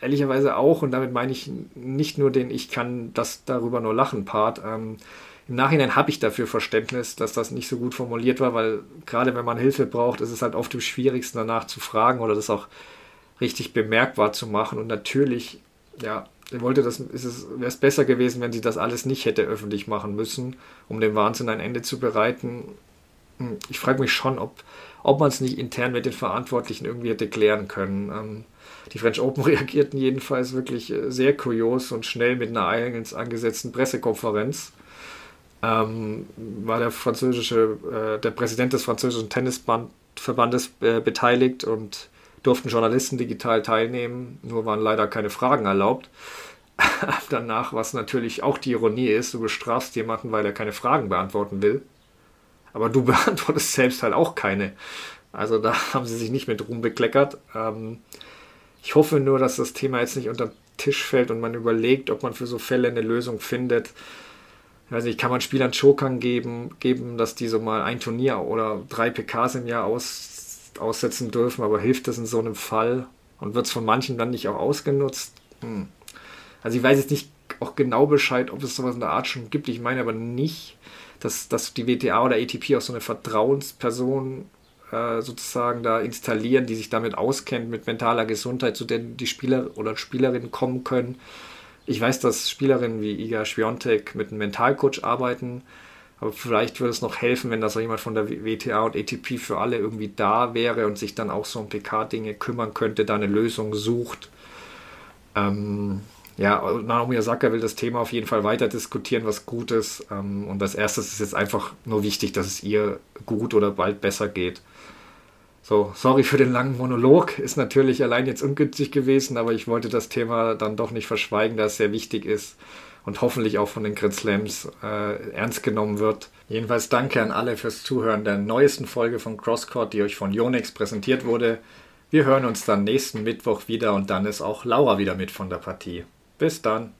ehrlicherweise auch, und damit meine ich nicht nur den Ich kann das darüber nur lachen Part. Ähm, Im Nachhinein habe ich dafür Verständnis, dass das nicht so gut formuliert war, weil gerade wenn man Hilfe braucht, ist es halt oft am schwierigsten danach zu fragen oder das auch richtig bemerkbar zu machen. Und natürlich, ja, wollte das, ist es, wäre es besser gewesen, wenn sie das alles nicht hätte öffentlich machen müssen, um dem Wahnsinn ein Ende zu bereiten. Hm, ich frage mich schon, ob, ob man es nicht intern mit den Verantwortlichen irgendwie hätte klären können. Ähm, die French Open [laughs] reagierten jedenfalls wirklich äh, sehr kurios und schnell mit einer eigens angesetzten Pressekonferenz. Ähm, war der französische, äh, der Präsident des französischen Tennisverbandes äh, beteiligt und durften Journalisten digital teilnehmen, nur waren leider keine Fragen erlaubt. [laughs] Danach, was natürlich auch die Ironie ist, du bestrafst jemanden, weil er keine Fragen beantworten will. Aber du [laughs] beantwortest selbst halt auch keine. Also da [laughs] haben sie sich nicht mit Ruhm bekleckert. Ähm, ich hoffe nur, dass das Thema jetzt nicht unter den Tisch fällt und man überlegt, ob man für so Fälle eine Lösung findet. Ich weiß nicht, kann man Spielern Chokern geben, geben, dass die so mal ein Turnier oder drei PKs im Jahr aus aussetzen dürfen, aber hilft das in so einem Fall und wird es von manchen dann nicht auch ausgenutzt? Hm. Also ich weiß jetzt nicht auch genau Bescheid, ob es sowas in der Art schon gibt. Ich meine aber nicht, dass, dass die WTA oder ATP auch so eine Vertrauensperson äh, sozusagen da installieren, die sich damit auskennt, mit mentaler Gesundheit, zu der die Spieler oder Spielerinnen kommen können. Ich weiß, dass Spielerinnen wie Iga Schwiontek mit einem Mentalcoach arbeiten, aber vielleicht würde es noch helfen, wenn da so jemand von der WTA und ATP für alle irgendwie da wäre und sich dann auch so um PK-Dinge kümmern könnte, da eine Lösung sucht. Ähm, ja, Naomi Osaka will das Thema auf jeden Fall weiter diskutieren, was gut ist. Ähm, und als erstes ist jetzt einfach nur wichtig, dass es ihr gut oder bald besser geht. So, sorry für den langen Monolog. Ist natürlich allein jetzt ungünstig gewesen, aber ich wollte das Thema dann doch nicht verschweigen, da es sehr wichtig ist und hoffentlich auch von den Grand Slams äh, ernst genommen wird. Jedenfalls danke an alle fürs Zuhören der neuesten Folge von Crosscourt, die euch von Yonex präsentiert wurde. Wir hören uns dann nächsten Mittwoch wieder und dann ist auch Laura wieder mit von der Partie. Bis dann.